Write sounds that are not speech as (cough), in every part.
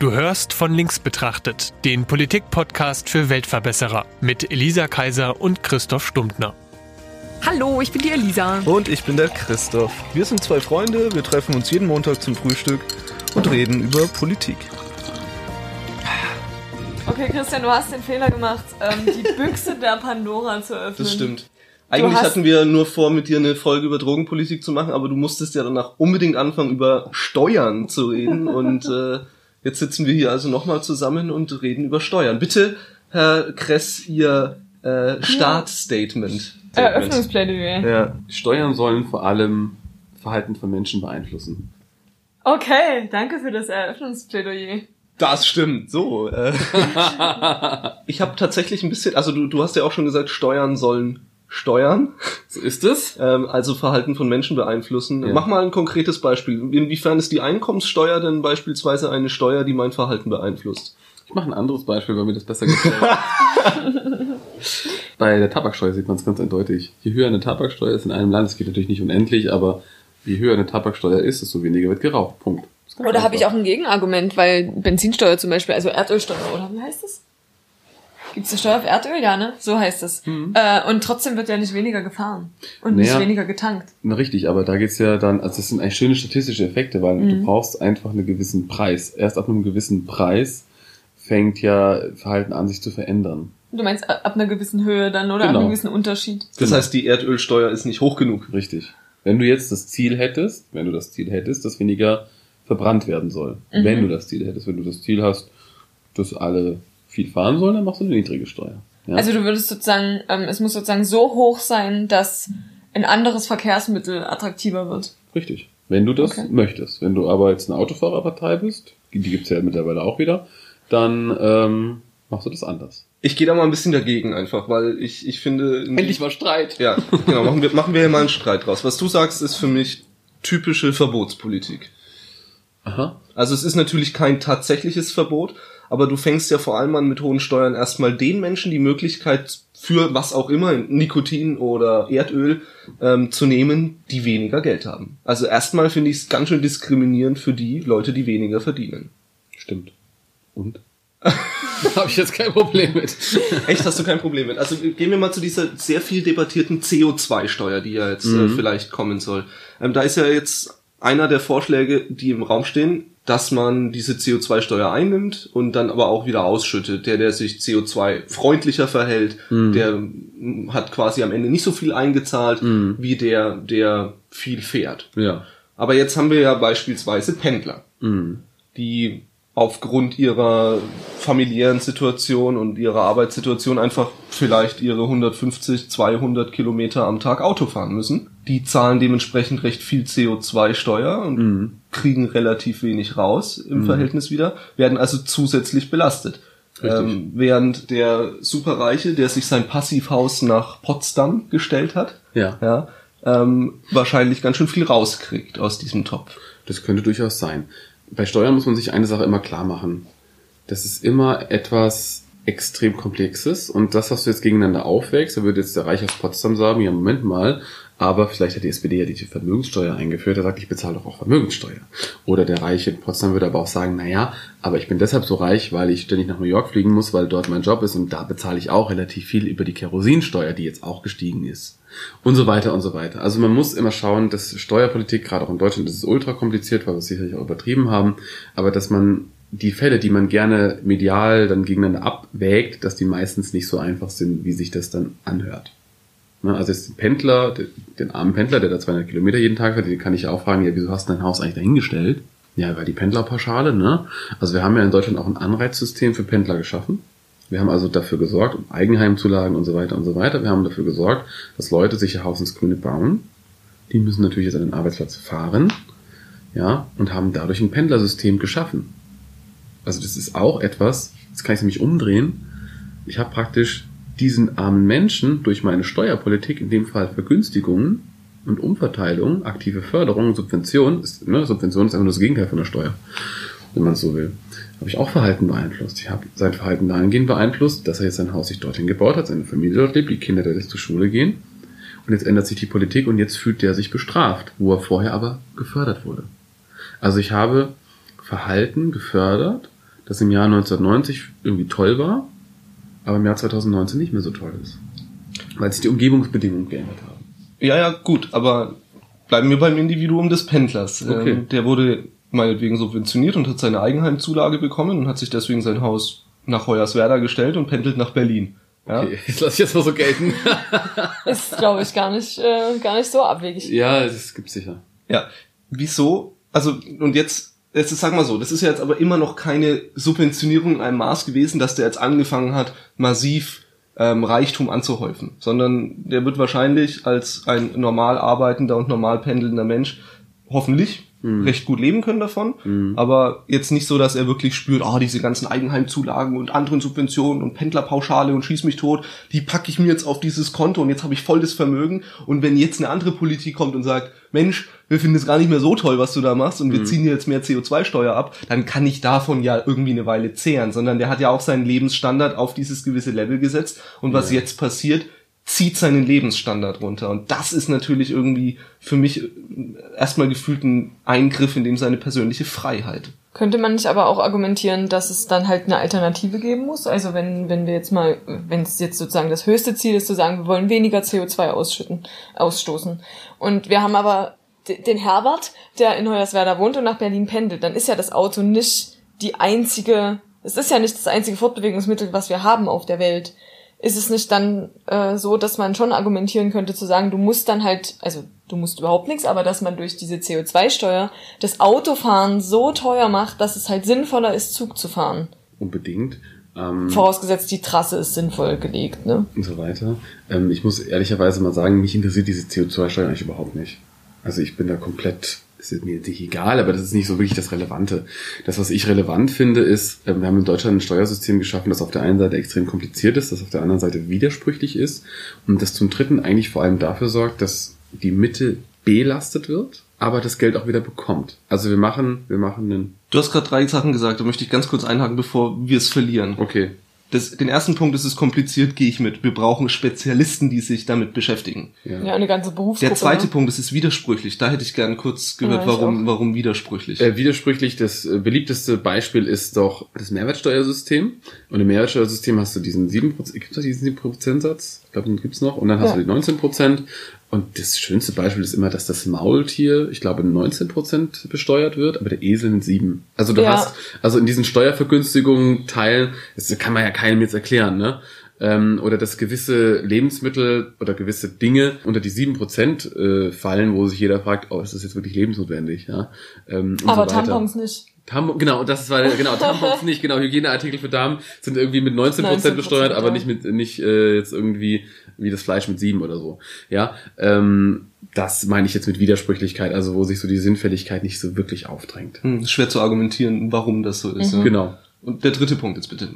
Du hörst von links betrachtet, den Politik-Podcast für Weltverbesserer mit Elisa Kaiser und Christoph Stumptner. Hallo, ich bin die Elisa. Und ich bin der Christoph. Wir sind zwei Freunde, wir treffen uns jeden Montag zum Frühstück und reden über Politik. Okay, Christian, du hast den Fehler gemacht, ähm, die (laughs) Büchse der Pandora zu öffnen. Das stimmt. Eigentlich hast- hatten wir nur vor, mit dir eine Folge über Drogenpolitik zu machen, aber du musstest ja danach unbedingt anfangen, über Steuern zu reden. und äh, jetzt sitzen wir hier also nochmal zusammen und reden über Steuern. Bitte, Herr Kress, Ihr äh, Startstatement. Eröffnungsplädoyer. Ja. Steuern sollen vor allem Verhalten von Menschen beeinflussen. Okay, danke für das Eröffnungsplädoyer. Das stimmt, so. Äh. (laughs) ich habe tatsächlich ein bisschen, also du, du hast ja auch schon gesagt, Steuern sollen steuern, So ist es. ähm, also Verhalten von Menschen beeinflussen. Ja. Mach mal ein konkretes Beispiel. Inwiefern ist die Einkommenssteuer denn beispielsweise eine Steuer, die mein Verhalten beeinflusst? Ich mache ein anderes Beispiel, weil mir das besser gefällt. (laughs) Bei der Tabaksteuer sieht man es ganz eindeutig. Je höher eine Tabaksteuer ist in einem Land, es geht natürlich nicht unendlich, aber je höher eine Tabaksteuer ist, desto weniger wird geraucht. Punkt. Oder habe ich auch ein Gegenargument, weil Benzinsteuer zum Beispiel, also Erdölsteuer, oder wie heißt das? Gibt es eine Steuer auf Erdöl? Ja, ne? So heißt es. Äh, und trotzdem wird ja nicht weniger gefahren. Und nicht Naja. weniger getankt. Na richtig, aber da geht's ja dann, also das sind eigentlich schöne statistische Effekte, weil Mhm. du brauchst einfach einen gewissen Preis. Erst ab einem gewissen Preis fängt ja Verhalten an, sich zu verändern. Du meinst ab ab einer gewissen Höhe dann oder ab Genau. einem gewissen Unterschied. Das Genau. heißt, die Erdölsteuer ist nicht hoch genug. Richtig. Wenn du jetzt das Ziel hättest, wenn du das Ziel hättest, dass weniger verbrannt werden soll. Mhm. Wenn du das Ziel hättest, wenn du das Ziel hast, dass alle viel fahren sollen, dann machst du eine niedrige Steuer. Ja? Also du würdest sozusagen, ähm, es muss sozusagen so hoch sein, dass ein anderes Verkehrsmittel attraktiver wird. Richtig. Wenn du das Okay. möchtest. Wenn du aber jetzt eine Autofahrerpartei bist, die gibt's ja mittlerweile auch wieder, dann ähm, machst du das anders. Ich gehe da mal ein bisschen dagegen einfach, weil ich, ich finde... mal Streit. Ja, genau, machen wir, machen wir hier mal einen Streit draus. Was du sagst, ist für mich typische Verbotspolitik. Aha. Also es ist natürlich kein tatsächliches Verbot, aber du fängst ja vor allem an mit hohen Steuern erstmal den Menschen die Möglichkeit für was auch immer, Nikotin oder Erdöl, ähm, zu nehmen, die weniger Geld haben. Also erstmal finde ich es ganz schön diskriminierend für die Leute, die weniger verdienen. Stimmt. Und? (laughs) Habe ich jetzt kein Problem mit. Echt, hast du kein Problem mit. Also gehen wir mal zu dieser sehr viel debattierten CO2-Steuer, die ja jetzt äh, vielleicht kommen soll. Ähm, da ist ja jetzt einer der Vorschläge, die im Raum stehen, dass man diese CO2-Steuer einnimmt und dann aber auch wieder ausschüttet. Der, der sich CO2-freundlicher verhält, der mm, hat quasi am Ende nicht so viel eingezahlt, wie der, der viel fährt. Ja. Aber jetzt haben wir ja beispielsweise Pendler, die aufgrund ihrer familiären Situation und ihrer Arbeitssituation einfach vielleicht ihre 150, 200 Kilometer am Tag Auto fahren müssen. Die zahlen dementsprechend recht viel CO2-Steuer und kriegen relativ wenig raus im Verhältnis wieder, werden also zusätzlich belastet. Ähm, während der Superreiche, der sich sein Passivhaus nach Potsdam gestellt hat, Ja. ja, ähm, wahrscheinlich ganz schön viel rauskriegt aus diesem Topf. Das könnte durchaus sein. Bei Steuern muss man sich eine Sache immer klar machen. Das ist immer etwas extrem Komplexes und das, was du jetzt gegeneinander aufwägst, da würde jetzt der Reich aus Potsdam sagen, ja, Moment mal, aber vielleicht hat die SPD ja die Vermögenssteuer eingeführt, er sagt, ich bezahle doch auch Vermögenssteuer. Oder der Reiche in Potsdam würde aber auch sagen, naja, aber ich bin deshalb so reich, weil ich ständig nach New York fliegen muss, weil dort mein Job ist und da bezahle ich auch relativ viel über die Kerosinsteuer, die jetzt auch gestiegen ist. Und so weiter und so weiter. Also man muss immer schauen, dass Steuerpolitik, gerade auch in Deutschland, ist es ultra kompliziert, weil wir es sicherlich auch übertrieben haben, aber dass man die Fälle, die man gerne medial dann gegeneinander abwägt, dass die meistens nicht so einfach sind, wie sich das dann anhört. Ne, Also jetzt Pendler, den, armen Pendler, der da 200 Kilometer jeden Tag fährt, den kann ich auch fragen, ja, wieso hast du dein Haus eigentlich dahingestellt? Ja, weil die Pendlerpauschale, ne? Also wir haben ja in Deutschland auch ein Anreizsystem für Pendler geschaffen. Wir haben also dafür gesorgt, um Eigenheimzulagen und so weiter und so weiter. Wir haben dafür gesorgt, dass Leute sich ihr Haus ins Grüne bauen. Die müssen natürlich jetzt an den Arbeitsplatz fahren, ja, und haben dadurch ein Pendlersystem geschaffen. Also das ist auch etwas, jetzt kann ich es nämlich umdrehen. Ich habe praktisch diesen armen Menschen durch meine Steuerpolitik, in dem Fall Vergünstigungen und Umverteilung, aktive Förderung, Subvention, ist, ne, Subvention ist einfach nur das Gegenteil von der Steuer, wenn man es so will, habe ich auch Verhalten beeinflusst. Ich habe sein Verhalten dahingehend beeinflusst, dass er jetzt sein Haus sich dorthin gebaut hat, seine Familie dort lebt, die Kinder dadurch zur Schule gehen. Und jetzt ändert sich die Politik und jetzt fühlt der sich bestraft, wo er vorher aber gefördert wurde. Also ich habe Verhalten gefördert, das im Jahr 1990 irgendwie toll war, aber im Jahr 2019 nicht mehr so toll ist. Weil sich die Umgebungsbedingungen geändert haben. Ja, ja, gut, aber bleiben wir beim Individuum des Pendlers. Okay. Ähm, der wurde meinetwegen subventioniert und hat seine Eigenheimzulage bekommen und hat sich deswegen sein Haus nach Hoyerswerda gestellt und pendelt nach Berlin. Ja? Okay, (laughs) das lasse ich jetzt mal so gelten. (laughs) Ist, glaube ich, gar nicht, äh, gar nicht so abwegig. ja, das gibt's sicher. Ja, wieso? Also, und jetzt, jetzt sag mal so, das ist ja jetzt aber immer noch keine Subventionierung in einem Maß gewesen, dass der jetzt angefangen hat, massiv ähm, Reichtum anzuhäufen, sondern der wird wahrscheinlich als ein normal arbeitender und normal pendelnder Mensch hoffentlich recht gut leben können davon, aber jetzt nicht so, dass er wirklich spürt, ah, diese ganzen Eigenheimzulagen und anderen Subventionen und Pendlerpauschale und schieß mich tot, die packe ich mir jetzt auf dieses Konto und jetzt habe ich voll das Vermögen. Und wenn jetzt eine andere Politik kommt und sagt, Mensch, wir finden es gar nicht mehr so toll, was du da machst und wir ziehen dir jetzt mehr CO2-Steuer ab, dann kann ich davon ja irgendwie eine Weile zehren, sondern der hat ja auch seinen Lebensstandard auf dieses gewisse Level gesetzt. Und was jetzt passiert, zieht seinen Lebensstandard runter. Und das ist natürlich irgendwie für mich äh, erstmal gefühlt ein Eingriff in dem seine persönliche Freiheit. Könnte man nicht aber auch argumentieren, dass es dann halt eine Alternative geben muss? Also wenn, wenn wir jetzt mal, wenn es jetzt sozusagen das höchste Ziel ist, zu sagen, wir wollen weniger CO2 ausschütten, ausstoßen. Und wir haben aber de- den Herbert, der in Hoyerswerda wohnt und nach Berlin pendelt, dann ist ja das Auto nicht die einzige, es ist ja nicht das einzige Fortbewegungsmittel, was wir haben auf der Welt. Ist es nicht dann äh, so, dass man schon argumentieren könnte, zu sagen, du musst dann halt, also du musst überhaupt nichts, aber dass man durch diese CO2-Steuer das Autofahren so teuer macht, dass es halt sinnvoller ist, Zug zu fahren. Unbedingt. Ähm, Vorausgesetzt, die Trasse ist sinnvoll gelegt, ne? und so weiter. Ähm, ich muss ehrlicherweise mal sagen, mich interessiert diese CO2-Steuer eigentlich überhaupt nicht. Also ich bin da komplett, es ist mir jetzt nicht egal, aber das ist nicht so wirklich das Relevante. Das, was ich relevant finde, ist, äh, wir haben in Deutschland ein Steuersystem geschaffen, das auf der einen Seite extrem kompliziert ist, das auf der anderen Seite widersprüchlich ist und das zum Dritten eigentlich vor allem dafür sorgt, dass die Mitte belastet wird, aber das Geld auch wieder bekommt. Also wir machen, wir machen einen, Du hast gerade drei Sachen gesagt, da möchte ich ganz kurz einhaken, bevor wir es verlieren. okay, Das, den ersten Punkt ist es kompliziert, gehe ich mit. Wir brauchen Spezialisten, die sich damit beschäftigen. ja. Ja, eine ganze Berufsgruppe. Der zweite ne? Punkt, es ist widersprüchlich. Da hätte ich gern kurz gehört, Ja, warum, warum widersprüchlich. Äh, widersprüchlich, das äh, beliebteste Beispiel ist doch das Mehrwertsteuersystem. Und im Mehrwertsteuersystem hast du diesen 7%, gibt's da diesen 7%-Satz? Ich glaube, den gibt's noch. Und dann hast Ja. du die 19%. Und das schönste Beispiel ist immer, dass das Maultier, ich glaube, 19% besteuert wird, aber der Esel in 7. Also du Ja. hast, also in diesen Steuervergünstigungen teilen, das kann man ja keinem jetzt erklären, ne? Ähm, oder dass gewisse Lebensmittel oder gewisse Dinge unter die 7% äh, fallen, wo sich jeder fragt, oh, ist das jetzt wirklich lebensnotwendig, ja? Ähm, Aber so. Tampons nicht. Tampon, genau, das war genau (laughs) Tampons nicht, genau Hygieneartikel für Damen sind irgendwie mit 19%, 19% besteuert, aber nicht mit nicht äh, jetzt irgendwie wie das Fleisch mit 7 oder so. Ja, ähm, das meine ich jetzt mit Widersprüchlichkeit, also wo sich so die Sinnfälligkeit nicht so wirklich aufdrängt. Hm, schwer zu argumentieren, warum das so ist. Ja. Genau. Und der dritte Punkt jetzt bitte.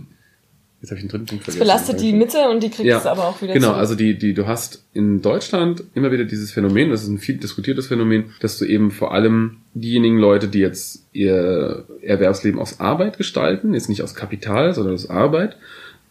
Jetzt habe ich den dritten Punkt Es vergessen. belastet die Mitte und die kriegt es aber auch wieder Genau, zurück. also die, die, du hast in Deutschland immer wieder dieses Phänomen, das ist ein viel diskutiertes Phänomen, dass du eben vor allem diejenigen Leute, die jetzt ihr Erwerbsleben aus Arbeit gestalten, jetzt nicht aus Kapital, sondern aus Arbeit,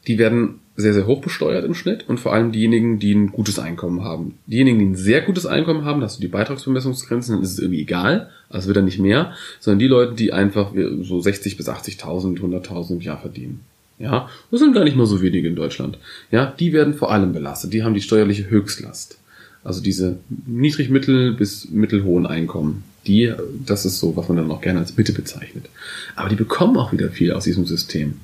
die werden sehr, sehr hoch besteuert im Schnitt und vor allem diejenigen, die ein gutes Einkommen haben. Diejenigen, die ein sehr gutes Einkommen haben, hast du die Beitragsbemessungsgrenzen, dann ist es irgendwie egal, also wird dann nicht mehr, sondern die Leute, die einfach so 60 bis 80.000, 100.000 im Jahr verdienen. Ja, das sind gar nicht mal so wenige in Deutschland. Ja, die werden vor allem belastet. Die haben die steuerliche Höchstlast. Also diese niedrig-mittel bis mittelhohen Einkommen. Die, das ist so, was man dann auch gerne als Mitte bezeichnet. Aber die bekommen auch wieder viel aus diesem System.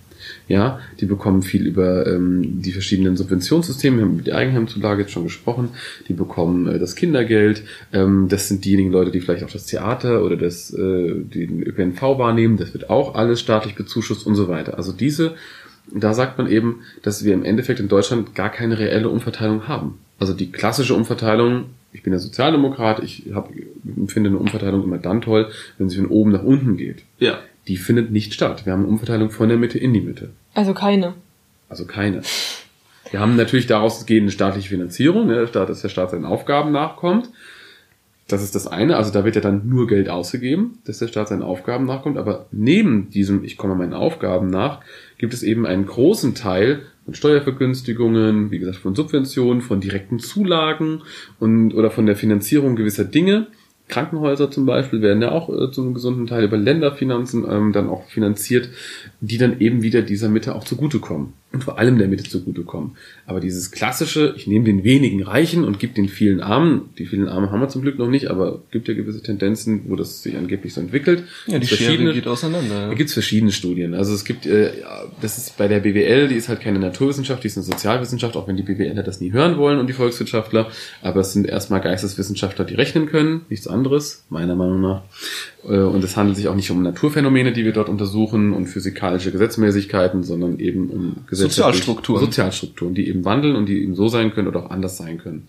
Ja, die bekommen viel über ähm, die verschiedenen Subventionssysteme. Wir haben über die Eigenheimzulage jetzt schon gesprochen. Die bekommen äh, das Kindergeld. Ähm, das sind diejenigen Leute, die vielleicht auch das Theater oder das, äh, den ÖPNV wahrnehmen. Das wird auch alles staatlich bezuschusst und so weiter. Also diese, da sagt man eben, dass wir im Endeffekt in Deutschland gar keine reelle Umverteilung haben. Also die klassische Umverteilung, ich bin ja Sozialdemokrat, ich hab, finde eine Umverteilung immer dann toll, wenn sie von oben nach unten geht. Ja. Die findet nicht statt. Wir haben eine Umverteilung von der Mitte in die Mitte. Also keine. Also keine. Wir haben natürlich daraus gehende staatliche Finanzierung, ne, dass der Staat seinen Aufgaben nachkommt. Das ist das eine. Also da wird ja dann nur Geld ausgegeben, dass der Staat seinen Aufgaben nachkommt. Aber neben diesem, ich komme meinen Aufgaben nach, gibt es eben einen großen Teil von Steuervergünstigungen, wie gesagt, von Subventionen, von direkten Zulagen und oder von der Finanzierung gewisser Dinge, Krankenhäuser zum Beispiel werden ja auch äh, zu einem gesunden Teil über Länderfinanzen ähm, dann auch finanziert, die dann eben wieder dieser Mitte auch zugutekommen und vor allem der Mitte zugutekommen. Aber dieses klassische, ich nehme den wenigen Reichen und gebe den vielen Armen, die vielen Armen haben wir zum Glück noch nicht, aber gibt ja gewisse Tendenzen, wo das sich angeblich so entwickelt. Ja, die Schere geht auseinander. Ja. Da gibt's verschiedene Studien. Also es gibt, äh, das ist bei der BWL, die ist halt keine Naturwissenschaft, die ist eine Sozialwissenschaft, auch wenn die BWLer das nie hören wollen und die Volkswirtschaftler. Aber es sind erstmal Geisteswissenschaftler, die rechnen können, nichts anderes, meiner Meinung nach. Äh, und es handelt sich auch nicht um Naturphänomene, die wir dort untersuchen und physikalische Gesetzmäßigkeiten, sondern eben um Sozialstrukturen. Sozialstrukturen, die eben wandeln und die eben so sein können oder auch anders sein können.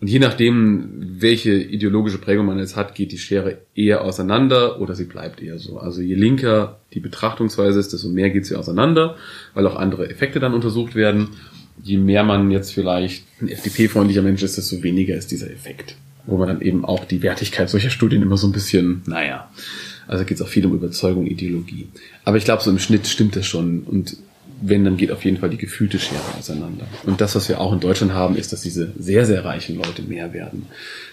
Und je nachdem, welche ideologische Prägung man jetzt hat, geht die Schere eher auseinander oder sie bleibt eher so. Also je linker die Betrachtungsweise ist, desto mehr geht sie auseinander, weil auch andere Effekte dann untersucht werden. Je mehr man jetzt vielleicht ein FDP-freundlicher Mensch ist, desto weniger ist dieser Effekt wo man dann eben auch die Wertigkeit solcher Studien immer so ein bisschen, naja, also geht es auch viel um Überzeugung, Ideologie. Aber ich glaube, so im Schnitt stimmt das schon. Und wenn, dann geht auf jeden Fall die gefühlte Schere auseinander. Und das, was wir auch in Deutschland haben, ist, dass diese sehr, sehr reichen Leute mehr werden.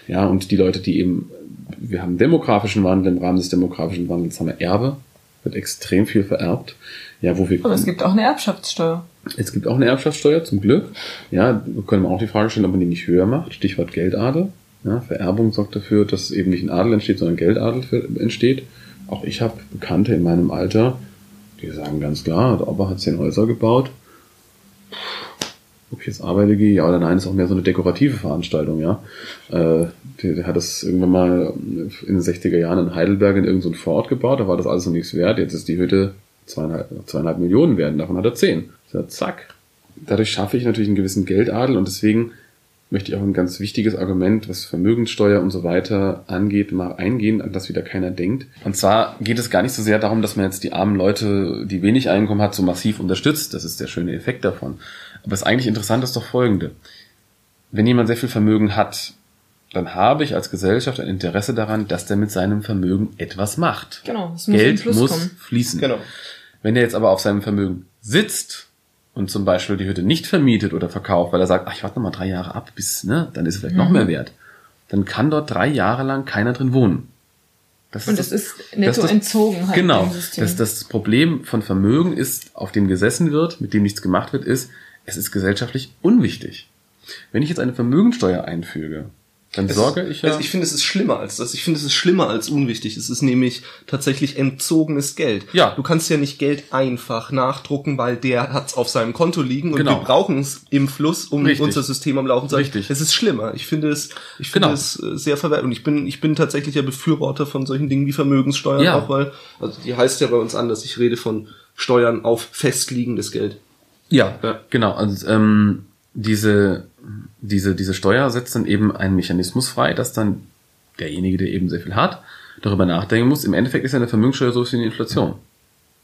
Ja, und die Leute, die eben, wir haben demografischen Wandel, im Rahmen des demografischen Wandels haben wir Erbe, wird extrem viel vererbt. Ja, wo wir. Aber es gibt auch eine Erbschaftssteuer. Es gibt auch eine Erbschaftssteuer, zum Glück. Ja, wir können auch die Frage stellen, ob man die nicht höher macht. Stichwort Geldadel. Ja, Vererbung sorgt dafür, dass eben nicht ein Adel entsteht, sondern Geldadel entsteht. Auch ich habe Bekannte in meinem Alter, die sagen ganz klar, der Opa hat zehn Häuser gebaut. Ob ich jetzt arbeite gehe, ja oder nein, ist auch mehr so eine dekorative Veranstaltung, ja. Äh, der, der, hat das irgendwann mal in den 60er Jahren in Heidelberg in irgendeinem so Vorort gebaut, da war das alles noch nichts wert. Jetzt ist die Hütte zweieinhalb, zweieinhalb Millionen werden, davon hat er zehn. Ja, zack. Dadurch schaffe ich natürlich einen gewissen Geldadel und deswegen möchte ich auch ein ganz wichtiges Argument, was Vermögenssteuer und so weiter angeht, mal eingehen, an das wieder keiner denkt. Und zwar geht es gar nicht so sehr darum, dass man jetzt die armen Leute, die wenig Einkommen hat, so massiv unterstützt. Das ist der schöne Effekt davon. Aber das eigentlich Interessante ist doch folgende. Wenn jemand sehr viel Vermögen hat, dann habe ich als Gesellschaft ein Interesse daran, dass der mit seinem Vermögen etwas macht. Genau, es muss Geld muss kommen. fließen. Genau. Wenn er jetzt aber auf seinem Vermögen sitzt und zum Beispiel die Hütte nicht vermietet oder verkauft, weil er sagt, ach, ich warte noch mal drei Jahre ab, bis, ne, dann ist es vielleicht mhm. noch mehr wert, dann kann dort drei Jahre lang keiner drin wohnen. Das und ist das, ist netto das, entzogen halt. Genau. Das, das Problem von Vermögen ist, auf dem gesessen wird, mit dem nichts gemacht wird, ist, es ist gesellschaftlich unwichtig. Wenn ich jetzt eine Vermögensteuer einfüge, dann es sorge ich ja. Also ich finde, es ist schlimmer als das. Ich finde, es ist schlimmer als unwichtig. Es ist nämlich tatsächlich entzogenes Geld. Ja. Du kannst ja nicht Geld einfach nachdrucken, weil der hat es auf seinem Konto liegen und genau. wir brauchen es im Fluss, um Richtig. unser System am Laufen zu halten. Richtig. Es ist schlimmer. Ich finde es, ich finde genau. es äh, sehr verwerflich. Und ich bin, ich bin tatsächlich ja Befürworter von solchen Dingen wie Vermögenssteuern ja. auch, weil, also die heißt ja bei uns anders. Ich rede von Steuern auf festliegendes Geld. Ja, ja. genau. Also, ähm, diese diese, diese Steuer setzt dann eben einen Mechanismus frei, dass dann derjenige, der eben sehr viel hat, darüber nachdenken muss. Im Endeffekt ist ja eine Vermögenssteuer so wie eine Inflation.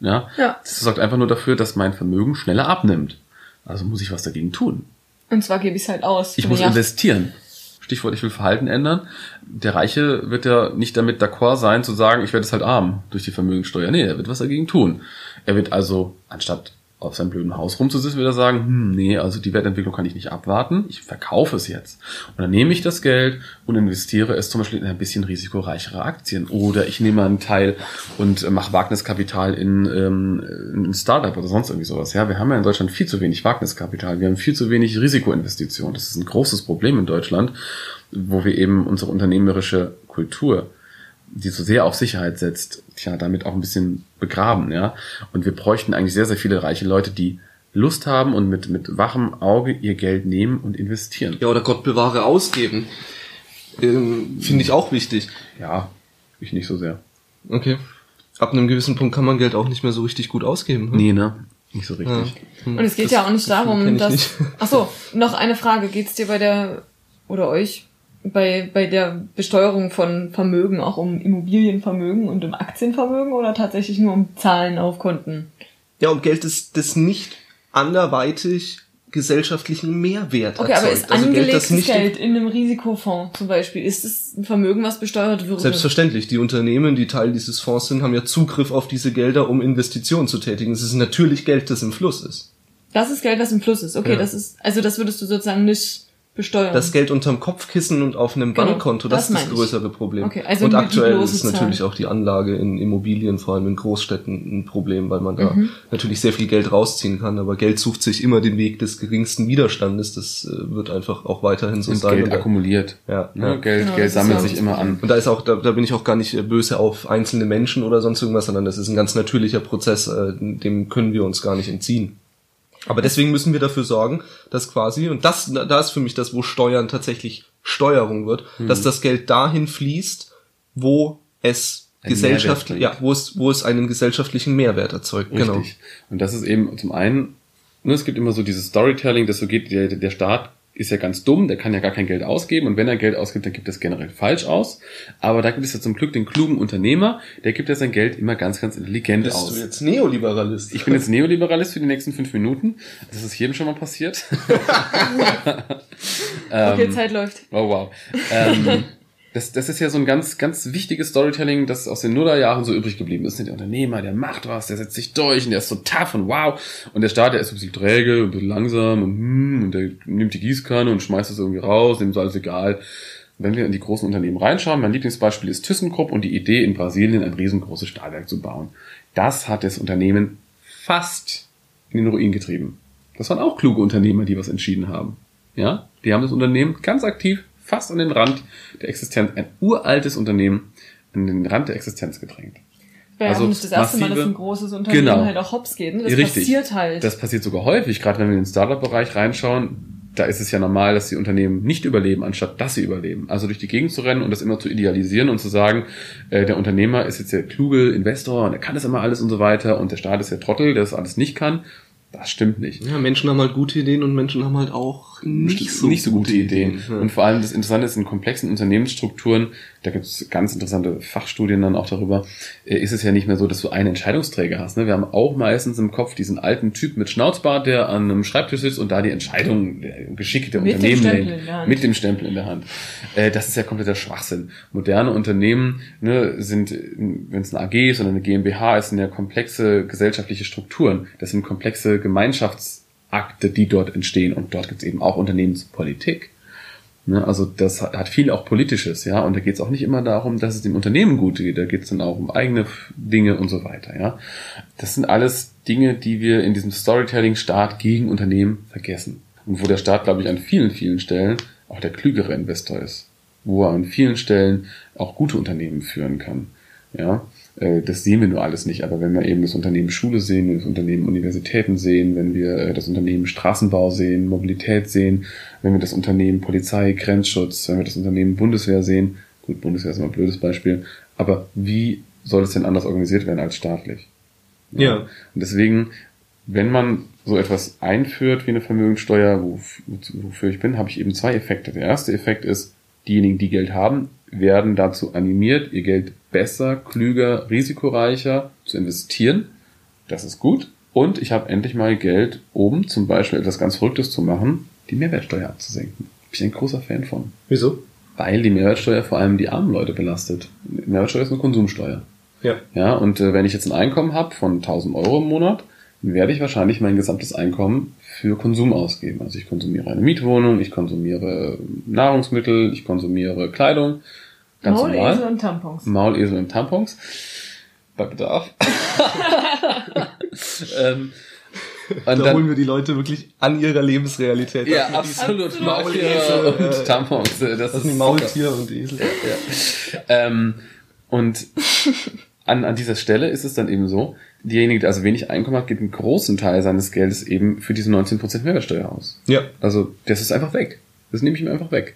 Ja? ja. Das sorgt einfach nur dafür, dass mein Vermögen schneller abnimmt. Also muss ich was dagegen tun. Und zwar gebe ich es halt aus. Ich muss Jahr. investieren. Stichwort, ich will Verhalten ändern. Der Reiche wird ja nicht damit d'accord sein, zu sagen, ich werde es halt arm durch die Vermögenssteuer. Nee, er wird was dagegen tun. Er wird also, anstatt auf seinem blöden Haus rumzusitzen, wieder sagen, hm, nee, also die Wertentwicklung kann ich nicht abwarten, ich verkaufe es jetzt. Und dann nehme ich das Geld und investiere es zum Beispiel in ein bisschen risikoreichere Aktien. Oder ich nehme einen Teil und mache Wagniskapital in, ähm, in ein Startup oder sonst irgendwie sowas. Ja, wir haben ja in Deutschland viel zu wenig Wagniskapital, wir haben viel zu wenig Risikoinvestitionen. Das ist ein großes Problem in Deutschland, wo wir eben unsere unternehmerische Kultur die so sehr auf Sicherheit setzt, tja, damit auch ein bisschen begraben, ja. Und wir bräuchten eigentlich sehr, sehr viele reiche Leute, die Lust haben und mit, mit wachem Auge ihr Geld nehmen und investieren. Ja, oder Gott bewahre ausgeben. Ähm, Finde ich auch wichtig. Ja, ich nicht so sehr. Okay. Ab einem gewissen Punkt kann man Geld auch nicht mehr so richtig gut ausgeben. Hm? Nee, ne? Nicht so richtig. Ja. Hm. Und es geht das, ja auch nicht darum, dass. (laughs) Ach so, noch eine Frage. Geht's dir bei der oder euch bei, bei der Besteuerung von Vermögen auch um Immobilienvermögen und um Aktienvermögen oder tatsächlich nur um Zahlen auf Konten? Ja, um Geld, das, das nicht anderweitig gesellschaftlichen Mehrwert okay, erzeugt. aber ist also angelegtes Geld, Geld in einem Risikofonds zum Beispiel, ist es ein Vermögen, was besteuert wird? Selbstverständlich. Die Unternehmen, die Teil dieses Fonds sind, haben ja Zugriff auf diese Gelder, um Investitionen zu tätigen. Es ist natürlich Geld, das im Fluss ist. Das ist Geld, das im Fluss ist. Okay, ja. das ist, also das würdest du sozusagen nicht Besteuern. Das Geld unterm Kopfkissen und auf einem Genau, Bankkonto, das, das ist das meine ich. größere Problem. Okay, also und aktuell ist Zahl. natürlich auch die Anlage in Immobilien, vor allem in Großstädten, ein Problem, weil man da Mhm. natürlich sehr viel Geld rausziehen kann. Aber Geld sucht sich immer den Weg des geringsten Widerstandes. Das äh, wird einfach auch weiterhin so Das sein. Geld da- akkumuliert. Ja, Ne? ja. Geld, Genau, Geld sammelt ja sich immer an. Und da ist auch, da, da bin ich auch gar nicht äh, böse auf einzelne Menschen oder sonst irgendwas, sondern das ist ein ganz natürlicher Prozess, äh, dem können wir uns gar nicht entziehen. Aber deswegen müssen wir dafür sorgen, dass quasi, und das, da ist für mich das, wo Steuern tatsächlich Steuerung wird, Mhm. dass das Geld dahin fließt, wo es Einen Gesellschaft, Mehrwert ja, wo es, wo es einen gesellschaftlichen Mehrwert erzeugt. Genau. Richtig. Und das ist eben zum einen, ne, es gibt immer so dieses Storytelling, das so geht, der, der Staat ist ja ganz dumm, der kann ja gar kein Geld ausgeben und wenn er Geld ausgibt, dann gibt er es generell falsch aus. Aber da gibt es ja zum Glück den klugen Unternehmer, der gibt ja sein Geld immer ganz, ganz intelligent Bist aus. du jetzt Neoliberalist? Ich bin jetzt Neoliberalist für die nächsten fünf Minuten. Das ist jedem schon mal passiert. (laughs) (laughs) okay, Zeit läuft. Oh wow. Ähm, das, das ist ja so ein ganz, ganz wichtiges Storytelling, das aus den Nullerjahren so übrig geblieben ist. Der Unternehmer, der macht was, der setzt sich durch und der ist so tough und wow. Und der Staat, der ist ein bisschen träge, ein bisschen langsam und, hm, und der nimmt die Gießkanne und schmeißt es irgendwie raus, dem ist alles egal. Wenn wir in die großen Unternehmen reinschauen, mein Lieblingsbeispiel ist ThyssenKrupp und die Idee, in Brasilien ein riesengroßes Stahlwerk zu bauen. Das hat das Unternehmen fast in den Ruin getrieben. Das waren auch kluge Unternehmer, die was entschieden haben. Ja, die haben das Unternehmen ganz aktiv fast an den Rand der Existenz, ein uraltes Unternehmen, an den Rand der Existenz gedrängt. Wäre Also nicht das erste Mal, dass massive- ein großes Unternehmen Genau. halt auch hops geht. Ne? Das Richtig. passiert halt. Das passiert sogar häufig, gerade wenn wir in den Startup-Bereich reinschauen. Da ist es ja normal, dass die Unternehmen nicht überleben, anstatt dass sie überleben. Also durch die Gegend zu rennen und das immer zu idealisieren und zu sagen, äh, der Unternehmer ist jetzt der kluge Investor und er kann das immer alles und so weiter und der Staat ist der Trottel, der das alles nicht kann. Das stimmt nicht. Ja, Menschen haben halt gute Ideen und Menschen haben halt auch nicht so, nicht so gute Ideen. Ja. Und vor allem das Interessante ist, in komplexen Unternehmensstrukturen, da gibt es ganz interessante Fachstudien dann auch darüber, äh, ist es ja nicht mehr so, dass du einen Entscheidungsträger hast. Ne? Wir haben auch meistens im Kopf diesen alten Typ mit Schnauzbart, der an einem Schreibtisch sitzt und da die Entscheidungen, der Geschicke der Mit dem Unternehmen Stempel lenkt. in der Hand. Mit dem Stempel in der Hand. Äh, das ist ja kompletter Schwachsinn. Moderne Unternehmen ne, sind, wenn es eine AG ist oder eine GmbH ist, sind ja komplexe gesellschaftliche Strukturen. Das sind komplexe Gemeinschaftsakte, die dort entstehen. Und dort gibt es eben auch Unternehmenspolitik. Ne, also das hat viel auch Politisches, ja. Und da geht es auch nicht immer darum, dass es dem Unternehmen gut geht. Da geht es dann auch um eigene Dinge und so weiter, ja. Das sind alles Dinge, die wir in diesem Storytelling-Staat gegen Unternehmen vergessen. Und wo der Staat, glaube ich, an vielen, vielen Stellen auch der klügere Investor ist. Wo er an vielen Stellen auch gute Unternehmen führen kann. Ja, das sehen wir nur alles nicht. Aber wenn wir eben das Unternehmen Schule sehen, wenn wir das Unternehmen Universitäten sehen, wenn wir äh, das Unternehmen Straßenbau sehen, Mobilität sehen, wenn wir das Unternehmen Polizei, Grenzschutz, wenn wir das Unternehmen Bundeswehr sehen, gut, Bundeswehr ist immer ein blödes Beispiel, aber wie soll es denn anders organisiert werden als staatlich? Ja. Und deswegen, wenn man so etwas einführt wie eine Vermögenssteuer, wof- wofür ich bin, habe ich eben zwei Effekte. Der erste Effekt ist, diejenigen, die Geld haben, werden dazu animiert, ihr Geld besser, klüger, risikoreicher zu investieren. Das ist gut. Und ich habe endlich mal Geld, um zum Beispiel etwas ganz Verrücktes zu machen, die Mehrwertsteuer abzusenken. Bin ich ein großer Fan von. Wieso? Weil die Mehrwertsteuer vor allem die armen Leute belastet. Mehrwertsteuer ist eine Konsumsteuer. Ja. Ja, und äh, wenn ich jetzt ein Einkommen habe von 1000 Euro im Monat, werde ich wahrscheinlich mein gesamtes Einkommen für Konsum ausgeben. Also ich konsumiere eine Mietwohnung, ich konsumiere Nahrungsmittel, ich konsumiere Kleidung. Ganz Maulesel normal. und Tampons. Maulesel und Tampons. Bei Bedarf. (laughs) ähm, und Da dann, holen wir die Leute wirklich an ihrer Lebensrealität. ja, ab. absolut. Absolut. Maulesel und äh, Tampons. Das, Das ist sind die Maultiere und die Esel. Ähm, und an, an dieser Stelle ist es dann eben so, derjenige, der also wenig Einkommen hat, gibt einen großen Teil seines Geldes eben für diese 19% Mehrwertsteuer aus. Ja. Also das ist einfach weg. Das nehme ich mir einfach weg.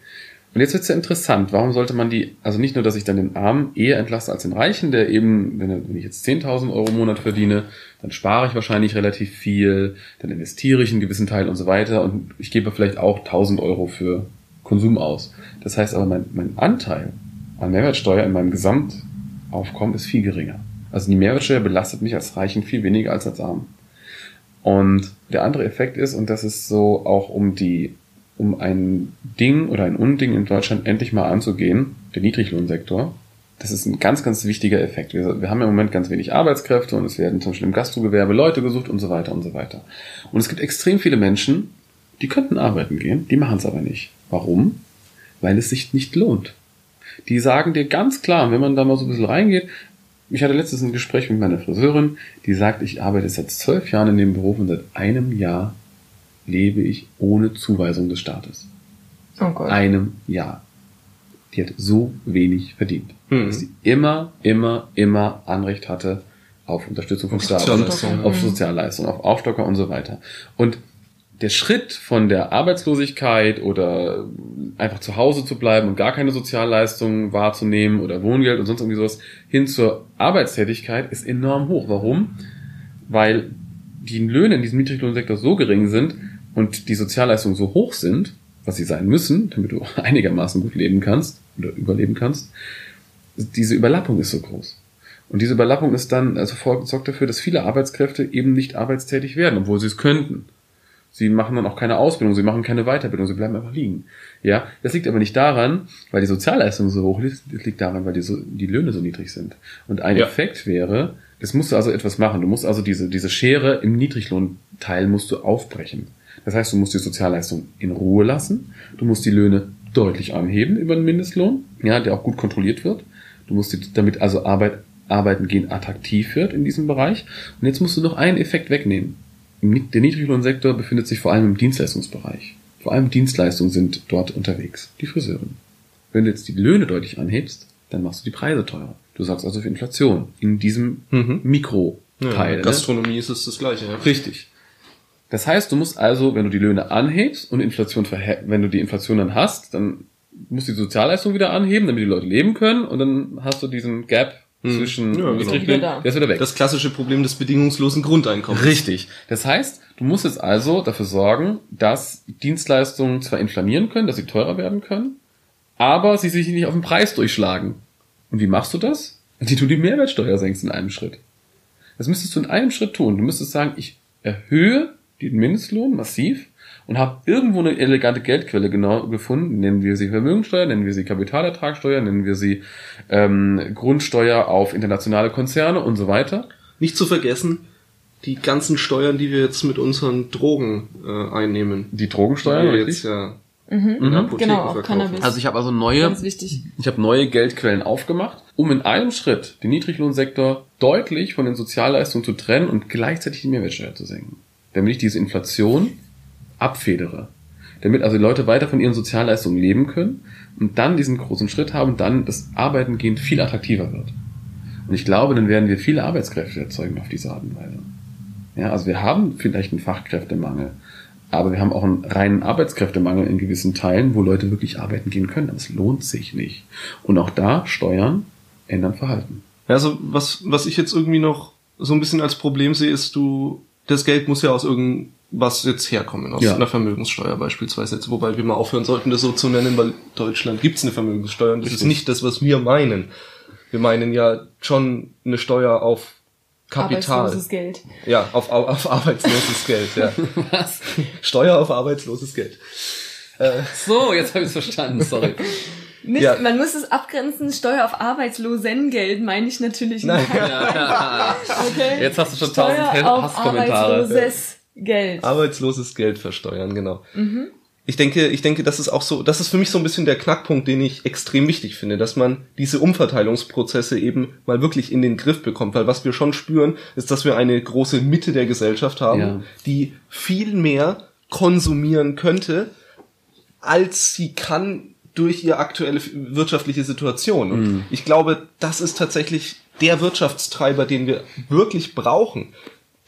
Und jetzt wird's ja interessant, warum sollte man die, also nicht nur, dass ich dann den Armen eher entlasse als den Reichen, der eben, wenn, wenn ich jetzt 10.000 Euro im Monat verdiene, dann spare ich wahrscheinlich relativ viel, dann investiere ich einen gewissen Teil und so weiter und ich gebe vielleicht auch 1.000 Euro für Konsum aus. Das heißt aber, mein, mein Anteil an Mehrwertsteuer in meinem Gesamtaufkommen ist viel geringer. Also die Mehrwertsteuer belastet mich als Reichen viel weniger als als Arm. Und der andere Effekt ist, und das ist so auch um die, um ein Ding oder ein Unding in Deutschland endlich mal anzugehen, der Niedriglohnsektor. Das ist ein ganz, ganz wichtiger Effekt. Wir, wir haben im Moment ganz wenig Arbeitskräfte und es werden zum Beispiel im Gastrogewerbe Leute gesucht und so weiter und so weiter. Und es gibt extrem viele Menschen, Die könnten arbeiten gehen, die machen es aber nicht. Warum? Weil es sich nicht lohnt. Die sagen dir ganz klar, wenn man da mal so ein bisschen reingeht, ich hatte letztens ein Gespräch mit meiner Friseurin, die sagt, ich arbeite seit zwölf Jahren in dem Beruf und seit einem Jahr lebe ich ohne Zuweisung des Staates. Oh Gott. Einem Jahr. Die hat so wenig verdient. Mhm. Dass sie immer, immer, immer Anrecht hatte auf Unterstützung vom Auf Staat, Sozialleistung. auf Sozialleistung, auf Aufstocker und so weiter. Und der Schritt von der Arbeitslosigkeit oder einfach zu Hause zu bleiben und gar keine Sozialleistungen wahrzunehmen oder Wohngeld und sonst irgendwie sowas hin zur Arbeitstätigkeit ist enorm hoch. Warum? Weil die Löhne in diesem Niedriglohnsektor so gering sind und die Sozialleistungen so hoch sind, was sie sein müssen, damit du (laughs) einigermaßen gut leben kannst oder überleben kannst, diese Überlappung ist so groß. Und diese Überlappung ist dann, also sorgt dafür, dass viele Arbeitskräfte eben nicht arbeitstätig werden, obwohl sie es könnten. Sie machen dann auch keine Ausbildung, sie machen keine Weiterbildung, sie bleiben einfach liegen. Ja, das liegt aber nicht daran, weil die Sozialleistung so hoch ist, das liegt daran, weil die, so, die Löhne so niedrig sind. Und ein Ja. Effekt wäre, das musst du also etwas machen. Du musst also diese, diese Schere im Niedriglohnteil musst du aufbrechen. Das heißt, du musst die Sozialleistung in Ruhe lassen, du musst die Löhne deutlich anheben über den Mindestlohn, ja, der auch gut kontrolliert wird. Du musst die, damit also Arbeit, Arbeiten gehen attraktiv wird in diesem Bereich. Und jetzt musst du noch einen Effekt wegnehmen. Der Niedriglohnsektor befindet sich vor allem im Dienstleistungsbereich. Vor allem Dienstleistungen sind dort unterwegs. Die Friseuren. Wenn du jetzt die Löhne deutlich anhebst, dann machst du die Preise teurer. Du sagst also für Inflation in diesem Mhm. Mikroteil. Ja, ne? Gastronomie ist es das Gleiche. Ja. Richtig. Das heißt, du musst also, wenn du die Löhne anhebst und Inflation wenn du die Inflation dann hast, dann musst du die Sozialleistung wieder anheben, damit die Leute leben können und dann hast du diesen Gap zwischen Ja, genau. Niedriglöhnen, Wieder da. der ist wieder weg. Das klassische Problem des bedingungslosen Grundeinkommens. Richtig. Das heißt, du musst jetzt also dafür sorgen, dass Dienstleistungen zwar inflamieren können, dass sie teurer werden können, aber sie sich nicht auf den Preis durchschlagen. Und wie machst du das? Indem du die Mehrwertsteuer senkst in einem Schritt. Das müsstest du in einem Schritt tun. Du müsstest sagen, ich erhöhe den Mindestlohn massiv und habe irgendwo eine elegante Geldquelle genau gefunden. Nennen wir sie Vermögensteuer, nennen wir sie Kapitalertragssteuer, nennen wir sie ähm, Grundsteuer auf internationale Konzerne und so weiter. Nicht zu vergessen, die ganzen Steuern, die wir jetzt mit unseren Drogen äh, einnehmen. Die Drogensteuer, die wir richtig? jetzt ja Mhm. in Apotheken Genau, auch verkaufen. Cannabis. Also ich habe also neue, ich habe neue Geldquellen aufgemacht, um in einem Schritt den Niedriglohnsektor deutlich von den Sozialleistungen zu trennen und gleichzeitig die Mehrwertsteuer zu senken. Damit ich diese Inflation abfedere. Damit also die Leute weiter von ihren Sozialleistungen leben können und dann diesen großen Schritt haben dann das Arbeiten gehen viel attraktiver wird. Und ich glaube, dann werden wir viele Arbeitskräfte erzeugen auf diese Art und Weise. Ja, also wir haben vielleicht einen Fachkräftemangel, aber wir haben auch einen reinen Arbeitskräftemangel in gewissen Teilen, wo Leute wirklich arbeiten gehen können. Aber es lohnt sich nicht. Und auch da Steuern ändern Verhalten. Ja, Also was, was ich jetzt irgendwie noch so ein bisschen als Problem sehe, ist du, das Geld muss ja aus irgendwas jetzt herkommen, aus Ja. einer Vermögenssteuer beispielsweise jetzt, wobei wir mal aufhören sollten, das so zu nennen, weil Deutschland gibt's eine Vermögenssteuer und das ist Richtig. nicht das, was wir meinen. Wir meinen ja schon eine Steuer auf Kapital. Arbeitsloses Geld. Ja, auf, auf, auf arbeitsloses Geld, ja. (laughs) Was? Steuer auf arbeitsloses Geld. So, jetzt habe ich es verstanden, sorry. Nicht, Ja. Man muss es abgrenzen, Steuer auf Arbeitslosengeld meine ich natürlich Nein. nicht. (laughs) Okay. Jetzt hast du schon tausend Steuer auf Hasskommentare. arbeitsloses Geld. Arbeitsloses Geld versteuern, genau. Ich denke, ich denke, das ist auch so, das ist für mich so ein bisschen der Knackpunkt, den ich extrem wichtig finde, dass man diese Umverteilungsprozesse eben mal wirklich in den Griff bekommt, weil was wir schon spüren, ist, dass wir eine große Mitte der Gesellschaft haben, Ja. die viel mehr konsumieren könnte, als sie kann durch ihre aktuelle wirtschaftliche Situation. Und ich glaube, das ist tatsächlich der Wirtschaftstreiber, den wir wirklich brauchen.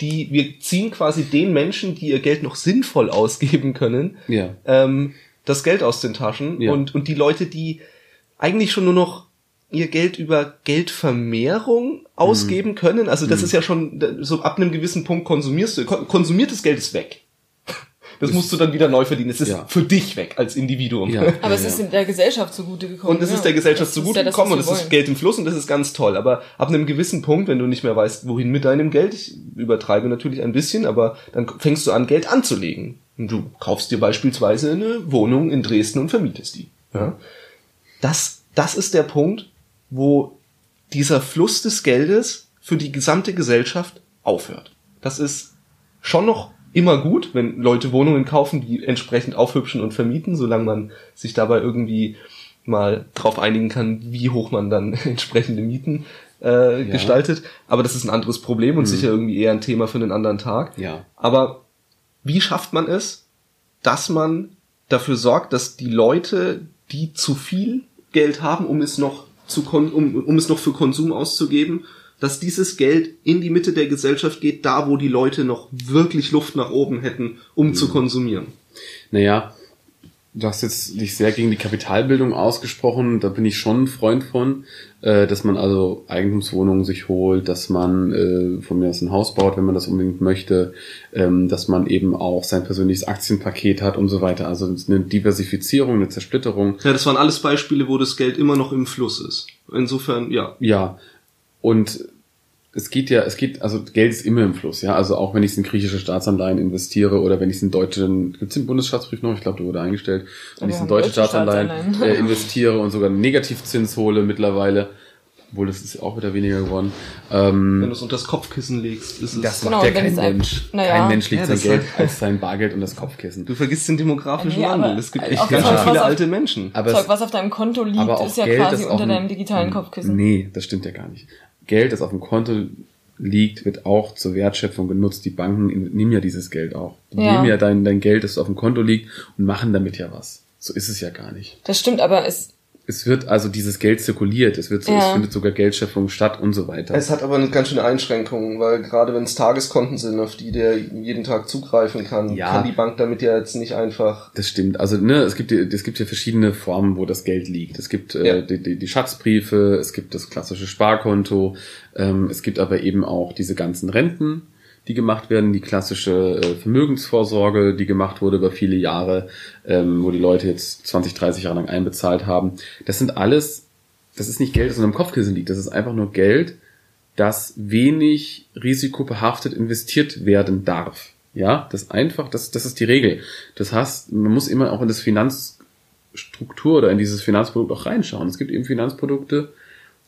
Die, wir ziehen quasi den Menschen, die ihr Geld noch sinnvoll ausgeben können, Ja. ähm, das Geld aus den Taschen Ja. und, und die Leute, die eigentlich schon nur noch ihr Geld über Geldvermehrung ausgeben können. Also das ist ja schon so ab einem gewissen Punkt konsumierst du, kon- konsumiertes Geld ist weg. Das musst du dann wieder neu verdienen. Es ist Ja. für dich weg als Individuum. Ja. (laughs) Aber es ist in der Gesellschaft zugute gekommen. Und es ja. ist der Gesellschaft Das zugute gekommen und es ist. Geld im Fluss und das ist ganz toll. Aber ab einem gewissen Punkt, wenn du nicht mehr weißt, wohin mit deinem Geld, ich übertreibe natürlich ein bisschen, aber dann fängst du an, Geld anzulegen. Und du kaufst dir beispielsweise eine Wohnung in Dresden und vermietest die. Ja? Das, das ist der Punkt, wo dieser Fluss des Geldes für die gesamte Gesellschaft aufhört. Das ist schon noch immer gut, wenn Leute Wohnungen kaufen, die entsprechend aufhübschen und vermieten, solange man sich dabei irgendwie mal drauf einigen kann, wie hoch man dann (laughs) entsprechende Mieten äh, ja. gestaltet. Aber das ist ein anderes Problem und mhm. sicher irgendwie eher ein Thema für einen anderen Tag. Ja. Aber wie schafft man es, dass man dafür sorgt, dass die Leute, die zu viel Geld haben, um es noch zu um, um es noch für Konsum auszugeben, dass dieses Geld in die Mitte der Gesellschaft geht, da wo die Leute noch wirklich Luft nach oben hätten, um mhm. zu konsumieren. Naja, du hast jetzt dich sehr gegen die Kapitalbildung ausgesprochen, da bin ich schon ein Freund von, äh, dass man also Eigentumswohnungen sich holt, dass man äh, von mir aus ein Haus baut, wenn man das unbedingt möchte, ähm, dass man eben auch sein persönliches Aktienpaket hat und so weiter. Also eine Diversifizierung, eine Zersplitterung. Ja, das waren alles Beispiele, wo das Geld immer noch im Fluss ist. Insofern, ja. Ja. Und es geht ja, es geht, also Geld ist immer im Fluss, ja. Also auch wenn ich es in griechische Staatsanleihen investiere oder wenn ich es in deutschen, gibt es den Bundesstaatsbrief noch? Ich glaube, der wurde eingestellt. Wenn ich es in deutsche, deutsche Staatsanleihen, Staatsanleihen. Äh, investiere und sogar einen Negativzins hole mittlerweile, obwohl das ist auch wieder weniger geworden. Ähm, wenn du es unter das Kopfkissen legst, ist es. Das genau, macht ja kein Mensch. Naja. Kein Mensch legt ja, sein Geld als sein Bargeld und das Kopfkissen. Du vergisst den demografischen ja, Wandel. Es gibt echt ganz schön viele alte Menschen. Aber Zeug, was auf deinem Konto liegt, ist ja Geld, quasi unter deinem digitalen Kopfkissen. Nee, das stimmt ja gar nicht. Geld, das auf dem Konto liegt, wird auch zur Wertschöpfung genutzt. Die Banken nehmen ja dieses Geld auch. Die ja. nehmen ja dein, dein Geld, das auf dem Konto liegt und machen damit ja was. So ist es ja gar nicht. Das stimmt, aber es es wird also dieses Geld zirkuliert, es wird so, ja. es findet sogar Geldschöpfung statt und so weiter. Es hat aber eine ganz schöne Einschränkungen, weil gerade wenn es Tageskonten sind, auf die der jeden Tag zugreifen kann, ja. kann die Bank damit ja jetzt nicht einfach. Das stimmt. Also ne, es gibt es gibt ja verschiedene Formen, wo das Geld liegt. Es gibt äh, ja. äh, die, die, die Schatzbriefe, es gibt das klassische Sparkonto, ähm, es gibt aber eben auch diese ganzen Renten, die gemacht werden, die klassische äh, Vermögensvorsorge, die gemacht wurde über viele Jahre, ähm, wo die Leute jetzt 20, 30 Jahre lang einbezahlt haben. Das sind alles, das ist nicht Geld, das in einem Kopfkissen liegt, das ist einfach nur Geld, das wenig risikobehaftet investiert werden darf. Ja, das einfach, das, das ist die Regel. Das heißt, man muss immer auch in das Finanzstruktur oder in dieses Finanzprodukt auch reinschauen. Es gibt eben Finanzprodukte,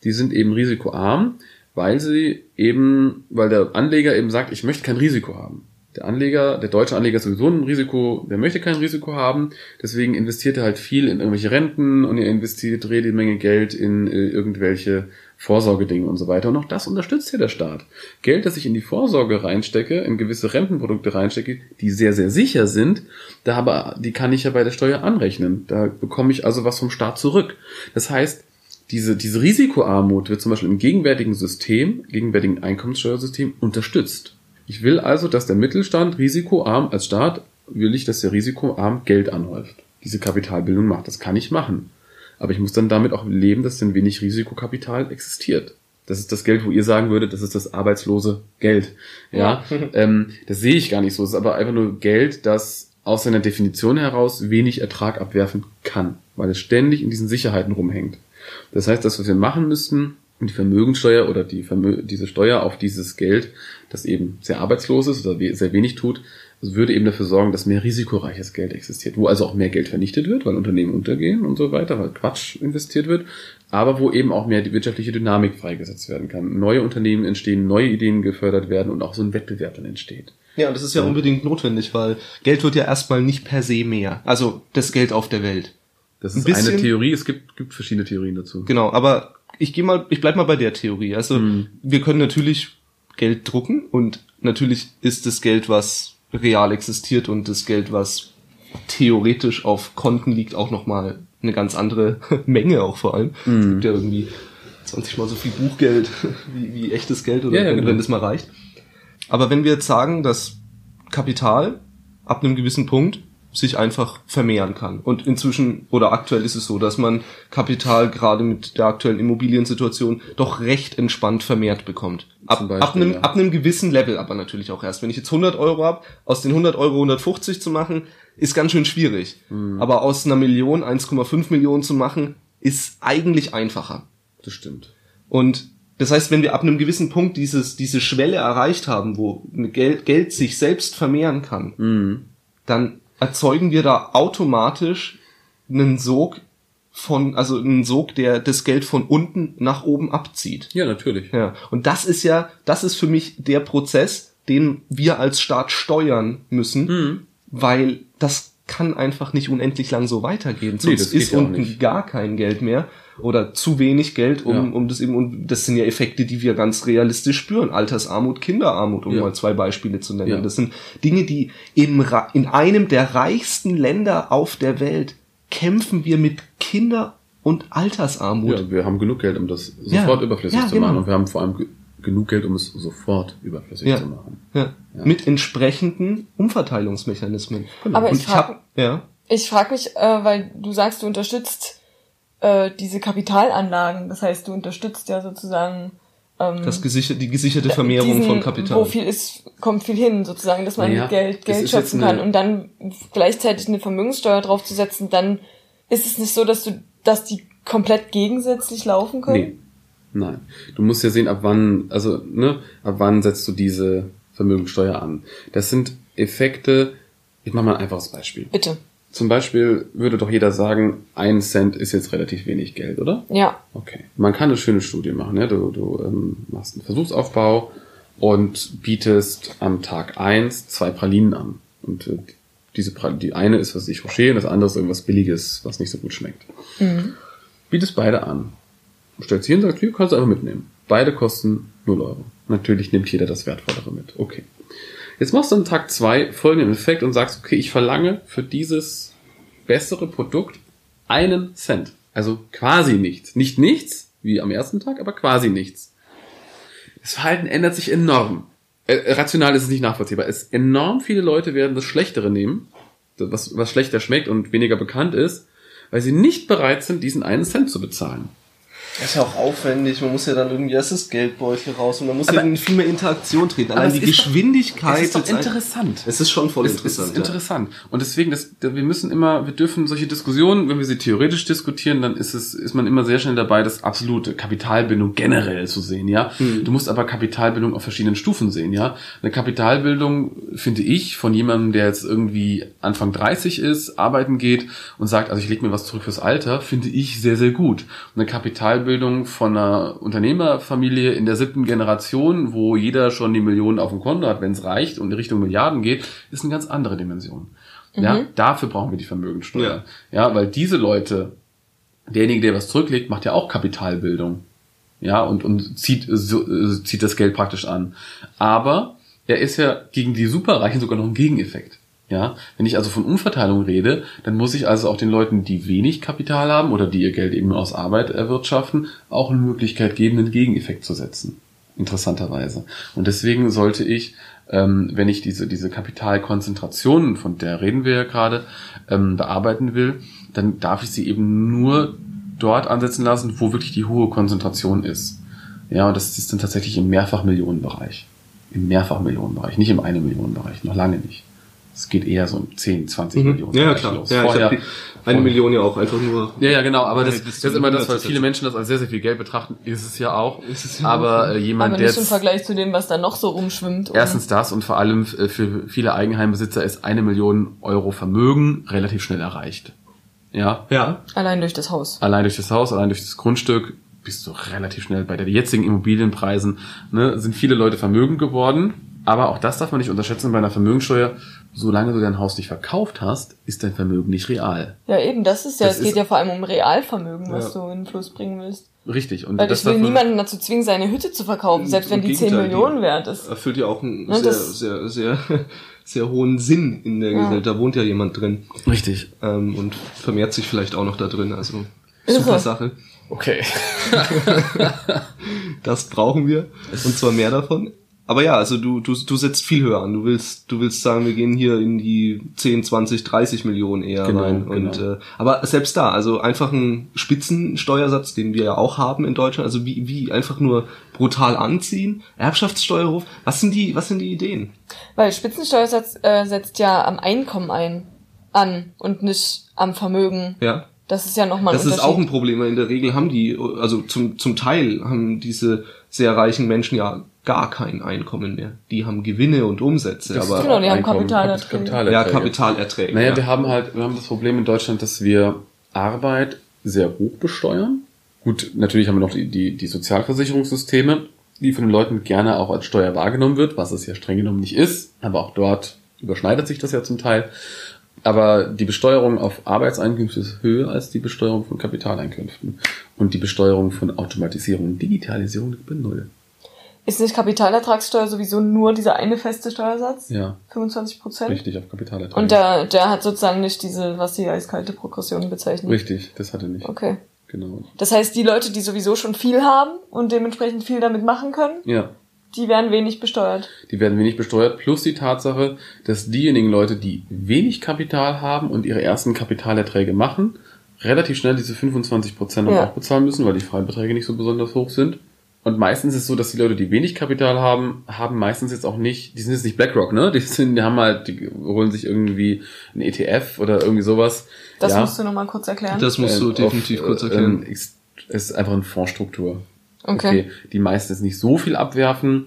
die sind eben risikoarm, weil sie eben, weil der Anleger eben sagt, ich möchte kein Risiko haben. Der Anleger, der deutsche Anleger ist sowieso ein Risiko, der möchte kein Risiko haben, deswegen investiert er halt viel in irgendwelche Renten und er investiert jede Menge Geld in äh, irgendwelche Vorsorgedinge und so weiter. Und auch das unterstützt ja der Staat. Geld, das ich in die Vorsorge reinstecke, in gewisse Rentenprodukte reinstecke, die sehr, sehr sicher sind, da aber, die kann ich ja bei der Steuer anrechnen. Da bekomme ich also was vom Staat zurück. Das heißt, diese, diese Risikoarmut wird zum Beispiel im gegenwärtigen System, gegenwärtigen Einkommenssteuersystem unterstützt. Ich will also, dass der Mittelstand risikoarm als Staat will ich, dass der risikoarm Geld anhäuft. Diese Kapitalbildung macht. Das kann ich machen. Aber ich muss dann damit auch leben, dass denn wenig Risikokapital existiert. Das ist das Geld, wo ihr sagen würdet, das ist das arbeitslose Geld. Ja, ja. (laughs) ähm, das sehe ich gar nicht so. Es ist aber einfach nur Geld, das aus seiner Definition heraus wenig Ertrag abwerfen kann, weil es ständig in diesen Sicherheiten rumhängt. Das heißt, das, was wir machen müssten, die Vermögensteuer oder die Vermö diese Steuer auf dieses Geld, das eben sehr arbeitslos ist oder sehr wenig tut, würde eben dafür sorgen, dass mehr risikoreiches Geld existiert, wo also auch mehr Geld vernichtet wird, weil Unternehmen untergehen und so weiter, weil Quatsch investiert wird, aber wo eben auch mehr die wirtschaftliche Dynamik freigesetzt werden kann. Neue Unternehmen entstehen, neue Ideen gefördert werden und auch so ein Wettbewerb dann entsteht. Ja, und das ist ja, ja unbedingt notwendig, weil Geld wird ja erstmal nicht per se mehr. Also das Geld auf der Welt. Das ist ein eine Theorie, es gibt, gibt verschiedene Theorien dazu. Genau, aber ich gehe mal, ich bleib mal bei der Theorie. Also mhm. wir können natürlich Geld drucken und natürlich ist das Geld, was real existiert und das Geld, was theoretisch auf Konten liegt, auch nochmal eine ganz andere (laughs) Menge auch vor allem. Mhm. Es gibt ja irgendwie 20 mal so viel Buchgeld (laughs) wie, wie echtes Geld oder ja, ja, wenn, genau. wenn das mal reicht. Aber wenn wir jetzt sagen, dass Kapital ab einem gewissen Punkt sich einfach vermehren kann. Und inzwischen oder aktuell ist es so, dass man Kapital gerade mit der aktuellen Immobiliensituation doch recht entspannt vermehrt bekommt. Ab, Beispiel, ab, einem, ja. ab einem gewissen Level aber natürlich auch erst. Wenn ich jetzt 100 Euro hab, aus den 100 Euro 150 zu machen, ist ganz schön schwierig. Mhm. Aber aus einer Million 1,5 Millionen zu machen, ist eigentlich einfacher. Das stimmt. Und das heißt, wenn wir ab einem gewissen Punkt dieses, diese Schwelle erreicht haben, wo Geld, Geld sich selbst vermehren kann, mhm. dann erzeugen wir da automatisch einen Sog von, also einen Sog, der das Geld von unten nach oben abzieht. Ja, natürlich. Ja. Und das ist ja, das ist für mich der Prozess, den wir als Staat steuern müssen, Mhm. weil das kann einfach nicht unendlich lang so weitergehen. Nee, Sonst geht ist ja unten gar kein Geld mehr oder zu wenig Geld, um, Ja. um das eben, und das sind ja Effekte, die wir ganz realistisch spüren. Altersarmut, Kinderarmut, um Ja. mal zwei Beispiele zu nennen. Ja. Das sind Dinge, die im, in einem der reichsten Länder auf der Welt kämpfen wir mit Kinder- und Altersarmut. Ja, wir haben genug Geld, um das sofort überflüssig zu genau. machen. Und wir haben vor allem genug Geld, um es sofort überflüssig Ja. zu machen. Ja. Mit entsprechenden Umverteilungsmechanismen. Aber Und ich frag- hab, ja, Ich frage mich, äh, weil du sagst, du unterstützt äh, diese Kapitalanlagen. Das heißt, du unterstützt ja sozusagen ähm, das gesichert, die gesicherte Vermehrung diesen, von Kapital. Wo viel ist, kommt viel hin, sozusagen, dass man Naja, Geld, Geld schöpfen kann und dann gleichzeitig eine Vermögenssteuer draufzusetzen, dann ist es nicht so, dass du, dass die komplett gegensätzlich laufen können. Nee. Nein. Du musst ja sehen, ab wann, also, ne, ab wann setzt du diese Vermögensteuer an. Das sind Effekte, ich mache mal ein einfaches Beispiel. Bitte. Zum Beispiel würde doch jeder sagen, ein Cent ist jetzt relativ wenig Geld, oder? Ja. Okay. Man kann eine schöne Studie machen. Ne? Du, du ähm, machst einen Versuchsaufbau und bietest am Tag eins zwei Pralinen an. Und äh, diese Pra die eine ist, was ich, Rocher und das andere ist irgendwas Billiges, was nicht so gut schmeckt. Bietest beide an. Stellst hin und sagst, hier kannst du einfach mitnehmen. Beide kosten 0 Euro. Natürlich nimmt jeder das Wertvollere mit. Okay. Jetzt machst du an Tag zwei folgenden Effekt und sagst, okay, ich verlange für dieses bessere Produkt einen Cent. Also quasi nichts. Nicht nichts, wie am ersten Tag, aber quasi nichts. Das Verhalten ändert sich enorm. Äh, rational ist es nicht nachvollziehbar. Es enorm viele Leute werden das Schlechtere nehmen, was, was schlechter schmeckt und weniger bekannt ist, weil sie nicht bereit sind, diesen einen Cent zu bezahlen. Das ist ja auch aufwendig, man muss ja dann irgendwie erst das Geldbeutel raus und man muss Aber- ja in viel mehr Interaktion treten. Allein die ist doch- Geschwindigkeit. Es ist doch jetzt ein- interessant. Es ist schon voll Es, interessant. es ist interessant. Und deswegen, das, wir müssen immer, wir dürfen solche Diskussionen, wenn wir sie theoretisch diskutieren, dann ist es, ist man immer sehr schnell dabei, das absolute Kapitalbildung generell zu sehen, ja. Hm. Du musst aber Kapitalbildung auf verschiedenen Stufen sehen, ja. Eine Kapitalbildung, finde ich, von jemandem, der jetzt irgendwie Anfang 30 ist, arbeiten geht und sagt, also ich lege mir was zurück fürs Alter, finde ich sehr, sehr gut. Und eine Kapitalbildung von einer Unternehmerfamilie in der siebten Generation, wo jeder schon die Millionen auf dem Konto hat, wenn es reicht und in Richtung Milliarden geht, ist eine ganz andere Dimension. Ja, dafür brauchen wir die Vermögensteuer. Ja. weil diese Leute, derjenige, der was zurücklegt, macht ja auch Kapitalbildung. Ja, und, und zieht, so, äh, zieht das Geld praktisch an. Aber er ist ja gegen die Superreichen sogar noch ein Gegeneffekt. Ja, wenn ich also von Umverteilung rede, dann muss ich also auch den Leuten, die wenig Kapital haben oder die ihr Geld eben aus Arbeit erwirtschaften, auch eine Möglichkeit geben, einen Gegeneffekt zu setzen. Interessanterweise. Und deswegen sollte ich, ähm, wenn ich diese, diese Kapitalkonzentration, von der reden wir ja gerade, ähm, bearbeiten will, dann darf ich sie eben nur dort ansetzen lassen, wo wirklich die hohe Konzentration ist. Ja, und das ist dann tatsächlich im Mehrfachmillionenbereich. Im Mehrfachmillionenbereich, nicht im eine Millionenbereich, noch lange nicht. Es geht eher so um 10, 20 Mhm. Millionen. Ja, klar. los. Ja, ich Vorher- hab die, eine vorher- Million ja auch einfach nur. ja, ja, genau, aber das, das ist immer das, weil viele Menschen das als sehr, sehr viel Geld betrachten, ist es ja auch. Ist es ja aber äh, jemand, Aber der nicht im Vergleich zu dem, was da noch so rumschwimmt. erstens das und vor allem äh, für viele Eigenheimbesitzer ist eine Million Euro Vermögen relativ schnell erreicht. Ja, Ja. Allein durch das Haus. allein durch das Haus, allein durch das Grundstück bist du relativ schnell bei den jetzigen Immobilienpreisen, ne, sind viele Leute vermögend geworden. Aber auch das darf man nicht unterschätzen bei einer Vermögensteuer. Solange du dein Haus nicht verkauft hast, ist dein Vermögen nicht real. Ja, eben, das ist ja, Das es geht ist- ja vor allem um Realvermögen, was Ja. du in den Fluss bringen willst. Richtig. Und Weil das ich will niemanden dazu zwingen, seine Hütte zu verkaufen, selbst wenn die 10 Gegenteil, Millionen die wert ist. Erfüllt ja auch einen Ja, sehr, sehr, sehr, (laughs) sehr hohen Sinn in der Ja. Gesellschaft. Da wohnt ja jemand drin. Richtig. Ähm, und vermehrt sich vielleicht auch noch da drin. Also Ist super so. Sache. Okay. (laughs) (laughs) Das brauchen wir. Und zwar mehr davon. Aber ja, also du, du, du setzt viel höher an. Du willst, du willst sagen, wir gehen hier in die 10, 20, 30 Millionen eher Genau, rein. genau. Und, äh, aber selbst da, also einfach ein Spitzensteuersatz, den wir ja auch haben in Deutschland, also wie, wie einfach nur brutal anziehen, Erbschaftssteuerhof, was sind die, was sind die Ideen? Weil Spitzensteuersatz äh, setzt ja am Einkommen ein, an und nicht am Vermögen. Ja. Das ist ja nochmal ein Das ist auch ein Problem, weil in der Regel haben die, also zum, zum Teil haben diese sehr reichen Menschen ja gar kein Einkommen mehr. Die haben Gewinne und Umsätze, Das aber Genau, die haben Einkommen, Kapitalerträge. Kapitalerträge. ja, Kapitalerträge. Naja, ja. wir haben halt, wir haben das Problem in Deutschland, dass wir Arbeit sehr hoch besteuern. Gut, natürlich haben wir noch die, die, die Sozialversicherungssysteme, die von den Leuten gerne auch als Steuer wahrgenommen wird, was es ja streng genommen nicht ist, aber auch dort überschneidet sich das ja zum Teil. Aber die Besteuerung auf Arbeitseinkünfte ist höher als die Besteuerung von Kapitaleinkünften. Und die Besteuerung von Automatisierung und Digitalisierung liegt bei null. Ist nicht Kapitalertragssteuer sowieso nur dieser eine feste Steuersatz? Ja, 25 Prozent? richtig, auf Kapitalerträge. Und der, der hat sozusagen nicht diese, was sie als kalte Progression bezeichnen. Richtig, das hat er nicht. Okay. Genau. Das heißt, die Leute, die sowieso schon viel haben und dementsprechend viel damit machen können, Ja, die werden wenig besteuert. die werden wenig besteuert, plus die Tatsache, dass diejenigen Leute, die wenig Kapital haben und ihre ersten Kapitalerträge machen, relativ schnell diese 25 Prozent Ja. auch bezahlen müssen, weil die Freibeträge nicht so besonders hoch sind. Und meistens ist es so, dass die Leute, die wenig Kapital haben, haben meistens jetzt auch nicht, die sind jetzt nicht BlackRock, ne? Die sind, die haben halt, die holen sich irgendwie ein ETF oder irgendwie sowas. Das ja, musst du nochmal kurz erklären. Das musst du äh, definitiv auf, kurz äh, erklären. ähm, Es ist einfach eine Fondsstruktur. okay. Die meistens nicht so viel abwerfen,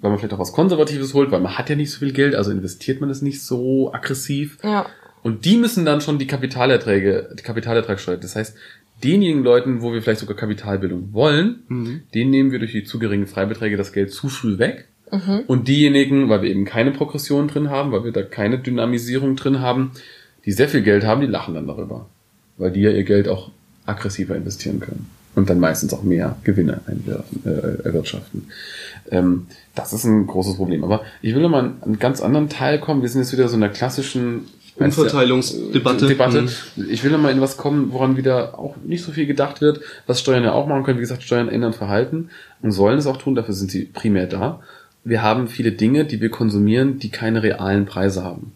weil man vielleicht auch was Konservatives holt, weil man hat ja nicht so viel Geld, also investiert man es nicht so aggressiv. Ja. Und die müssen dann schon die Kapitalerträge, die Kapitalertragssteuer. Das heißt, denjenigen Leuten, wo wir vielleicht sogar Kapitalbildung wollen, Mhm. denen nehmen wir durch die zu geringen Freibeträge das Geld zu früh weg. Und diejenigen, weil wir eben keine Progression drin haben, weil wir da keine Dynamisierung drin haben, die sehr viel Geld haben, die lachen dann darüber. Weil die ja ihr Geld auch aggressiver investieren können. Und dann meistens auch mehr Gewinne einwerfen, äh, erwirtschaften. Ähm, das ist ein großes Problem. Aber ich will noch mal an einen ganz anderen Teil kommen. Wir sind jetzt wieder so in der klassischen Umverteilungsdebatte. Debatte. Mhm. Ich will noch mal in was kommen, woran wieder auch nicht so viel gedacht wird, was Steuern ja auch machen können. Wie gesagt, Steuern ändern Verhalten und sollen es auch tun, dafür sind sie primär da. Wir haben viele Dinge, die wir konsumieren, die keine realen Preise haben.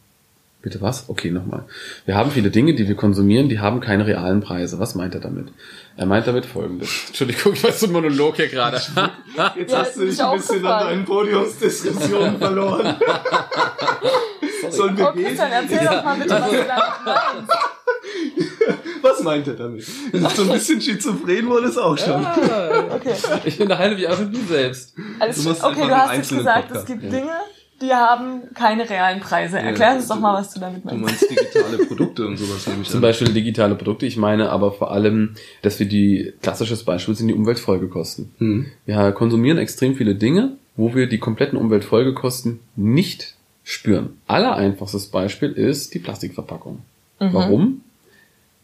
Bitte was? Okay, nochmal. Wir haben viele Dinge, die wir konsumieren, die haben keine realen Preise. Was meint er damit? Er meint damit folgendes. (laughs) Entschuldigung, ich weiß so ein Monolog hier gerade. Jetzt Ja, hast du dich ein bisschen an deinen Podiumsdiskussionen verloren. (laughs) Sollen wir Oh, gehen? Christian, erzähl doch mal bitte, was du damit meinst. (laughs) Was meint er damit? So ein bisschen schizophren wurde es auch schon. Okay. Ich unterhalte mich einfach mit mir selbst. Alles Du okay, du hast jetzt gesagt, Podcast, es gibt ja. Dinge, die haben keine realen Preise. Erklär uns doch mal, was du damit Du meinst. meinst digitale Produkte und sowas nehme ich Zum an. Beispiel digitale Produkte. Ich meine aber vor allem, dass wir die, klassisches Beispiel sind die Umweltfolgekosten. Mhm. Wir konsumieren extrem viele Dinge, wo wir die kompletten Umweltfolgekosten nicht spüren. Aller einfachstes Beispiel ist die Plastikverpackung. Mhm. Warum?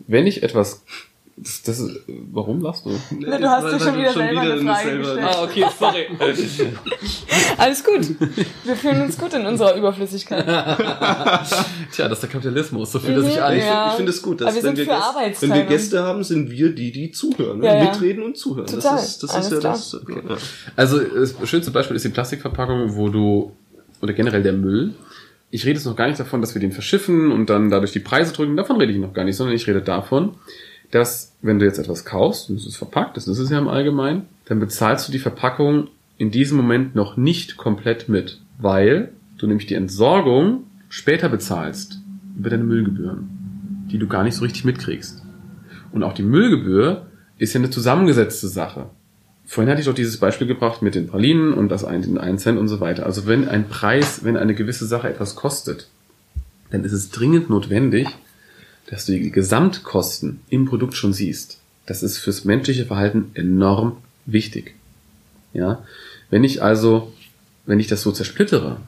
Wenn ich etwas, das, das ist, warum lachst du? Na, du hast dir schon wieder selber eine in Frage gestellt. okay, sorry. (laughs) Alles gut. Wir fühlen uns gut in unserer Überflüssigkeit. (laughs) Tja, das ist der Kapitalismus, so fühlt er sich Mhm, an. Ich, Ja. ich finde es gut, dass Aber wir wenn, wir für Gäste, wenn wir Gäste haben, sind wir die, die zuhören. Ja, ja. Mitreden und zuhören. Total. Das ist, das Alles ist ja klar. das. Okay. Also das schönste Beispiel ist die Plastikverpackung, wo du, oder generell der Müll. Ich rede jetzt noch gar nicht davon, dass wir den verschiffen und dann dadurch die Preise drücken. Davon rede ich noch gar nicht, sondern ich rede davon, dass wenn du jetzt etwas kaufst, und es ist verpackt, das ist es ja im Allgemeinen, dann bezahlst du die Verpackung in diesem Moment noch nicht komplett mit, weil du nämlich die Entsorgung später bezahlst über deine Müllgebühren, die du gar nicht so richtig mitkriegst. Und auch die Müllgebühr ist ja eine zusammengesetzte Sache. Vorhin hatte ich doch dieses Beispiel gebracht mit den Pralinen und das ein, den 1 Cent und so weiter. Also wenn ein Preis, wenn eine gewisse Sache etwas kostet, dann ist es dringend notwendig, dass du die Gesamtkosten im Produkt schon siehst. Das ist fürs menschliche Verhalten enorm wichtig. Ja, wenn ich also, wenn ich das so zersplittere,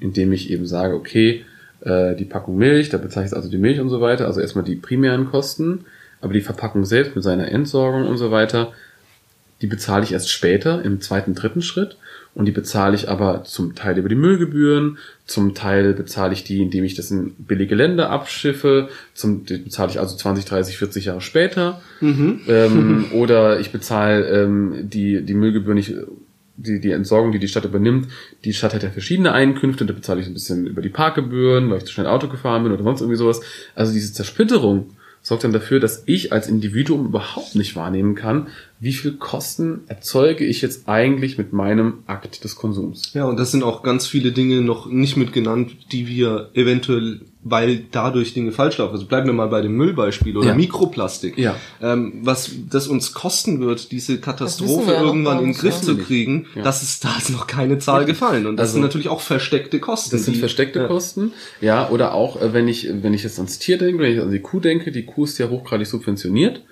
indem ich eben sage, okay, äh, die Packung Milch, da bezahle ich also die Milch und so weiter, also erstmal die primären Kosten, aber die Verpackung selbst mit seiner Entsorgung und so weiter, die bezahle ich erst später im zweiten, dritten Schritt und die bezahle ich aber zum Teil über die Müllgebühren, zum Teil bezahle ich die, indem ich das in billige Länder abschiffe, zum die bezahle ich also 20, 30, 40 Jahre später ähm, (laughs) oder ich bezahle ähm, die, die Müllgebühr nicht die, die Entsorgung, die die Stadt übernimmt, die Stadt hat ja verschiedene Einkünfte, da bezahle ich ein bisschen über die Parkgebühren, weil ich zu schnell Auto gefahren bin oder sonst irgendwie sowas. Also diese Zersplitterung sorgt dann dafür, dass ich als Individuum überhaupt nicht wahrnehmen kann, wie viel Kosten erzeuge ich jetzt eigentlich mit meinem Akt des Konsums. Ja, und das sind auch ganz viele Dinge noch nicht mit genannt, die wir eventuell, weil dadurch Dinge falsch laufen. Also bleiben wir mal bei dem Müllbeispiel oder Ja. Mikroplastik. Ja. Ähm, was das uns kosten wird, diese Katastrophe irgendwann in den Griff zu kriegen, Ja. das ist, da ist noch keine Zahl gefallen. Und das Also- sind natürlich auch versteckte Kosten. Das sind die- versteckte ja. Kosten, ja, oder auch, äh, wenn ich, wenn ich jetzt ans Tier denke, wenn ich an die Kuh denke, die Kuh ist ja hochgradig subventioniert.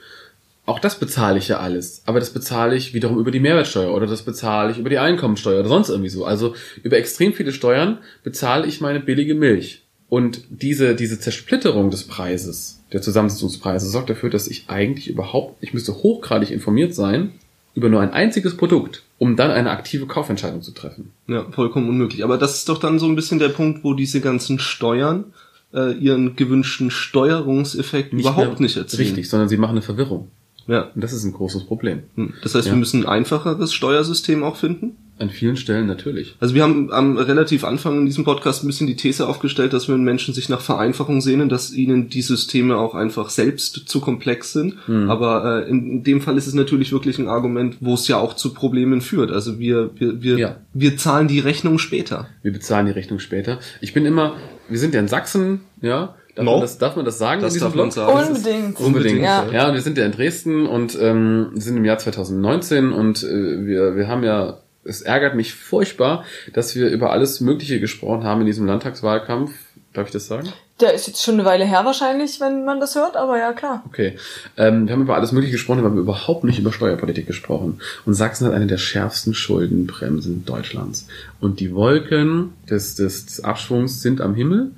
Auch das bezahle ich ja alles. Aber das bezahle ich wiederum über die Mehrwertsteuer oder das bezahle ich über die Einkommensteuer oder sonst irgendwie so. Also über extrem viele Steuern bezahle ich meine billige Milch. Und diese, diese Zersplitterung des Preises, der Zusammensetzungspreise, sorgt dafür, dass ich eigentlich überhaupt, ich müsste hochgradig informiert sein über nur ein einziges Produkt, um dann eine aktive Kaufentscheidung zu treffen. Ja, vollkommen unmöglich. Aber das ist doch dann so ein bisschen der Punkt, wo diese ganzen Steuern äh, ihren gewünschten Steuerungseffekt überhaupt mehr nicht erzielen. Richtig, sondern sie machen eine Verwirrung. Ja. Und das ist ein großes Problem. Hm. Das heißt, Ja. wir müssen ein einfacheres Steuersystem auch finden. An vielen Stellen natürlich. Also wir haben am relativ Anfang in diesem Podcast ein bisschen die These aufgestellt, dass wenn Menschen sich nach Vereinfachung sehnen, dass ihnen die Systeme auch einfach selbst zu komplex sind. Hm. Aber äh, in, in dem Fall ist es natürlich wirklich ein Argument, wo es ja auch zu Problemen führt. Also wir, wir, wir, Ja. wir zahlen die Rechnung später. Wir bezahlen die Rechnung später. Ich bin immer, wir sind ja in Sachsen, ja. Darf, No. man, das, darf man das sagen Das in diesem darf man Blog? sagen. Unbedingt. Unbedingt. Ja. Ja. und wir sind ja in Dresden und ähm, sind im Jahr 2019 und äh, wir, wir haben ja, es ärgert mich furchtbar, dass wir über alles Mögliche gesprochen haben in diesem Landtagswahlkampf. Darf ich das sagen? Der ist jetzt schon eine Weile her wahrscheinlich, wenn man das hört, aber ja klar. Okay. Ähm, wir haben über alles Mögliche gesprochen, aber wir haben überhaupt nicht über Steuerpolitik gesprochen. Und Sachsen hat eine der schärfsten Schuldenbremsen Deutschlands. Und die Wolken des, des Abschwungs sind am Himmel.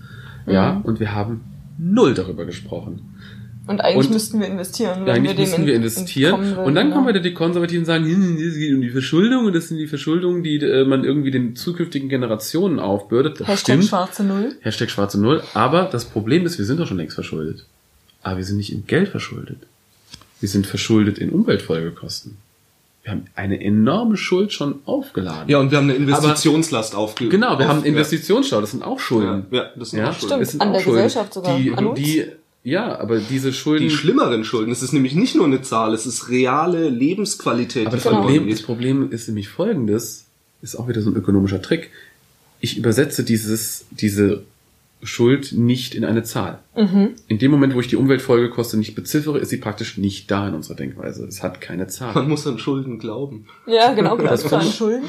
Ja, und wir haben null darüber gesprochen. Und eigentlich Und- müssten wir investieren, Ja, eigentlich wir dem müssen wir in- investieren. wollen, Und dann ja. kommen wieder die Konservativen und sagen, hm, es geht um die Verschuldung und das sind die Verschuldungen, die äh, man irgendwie den zukünftigen Generationen aufbürdet. Das Hashtag stimmt. schwarze Null. Hashtag schwarze Null. Aber das Problem ist, wir sind doch schon längst verschuldet. Aber wir sind nicht in Geld verschuldet. Wir sind verschuldet in Umweltfolgekosten. Wir haben eine enorme Schuld schon aufgeladen. Ja, und wir haben eine Investitionslast aufge Genau, wir auf, haben Investitionsstau, das sind auch Schulden. Ja, ja, das sind auch Schulden. Stimmt. das sind an auch der Schulden. Gesellschaft sogar, Die, an uns. die, ja, aber diese Schulden. Die schlimmeren Schulden. Es ist nämlich nicht nur eine Zahl, es ist reale Lebensqualität, Aber das Genau. Problem, das Problem ist nämlich folgendes, ist auch wieder so ein ökonomischer Trick. Ich übersetze dieses, diese Schuld nicht in eine Zahl. Mhm. In dem Moment, wo ich die Umweltfolgekosten nicht beziffere, ist sie praktisch nicht da in unserer Denkweise. Es hat keine Man Zahl. muss an Schulden glauben. Ja, genau. Das Das an Schulden.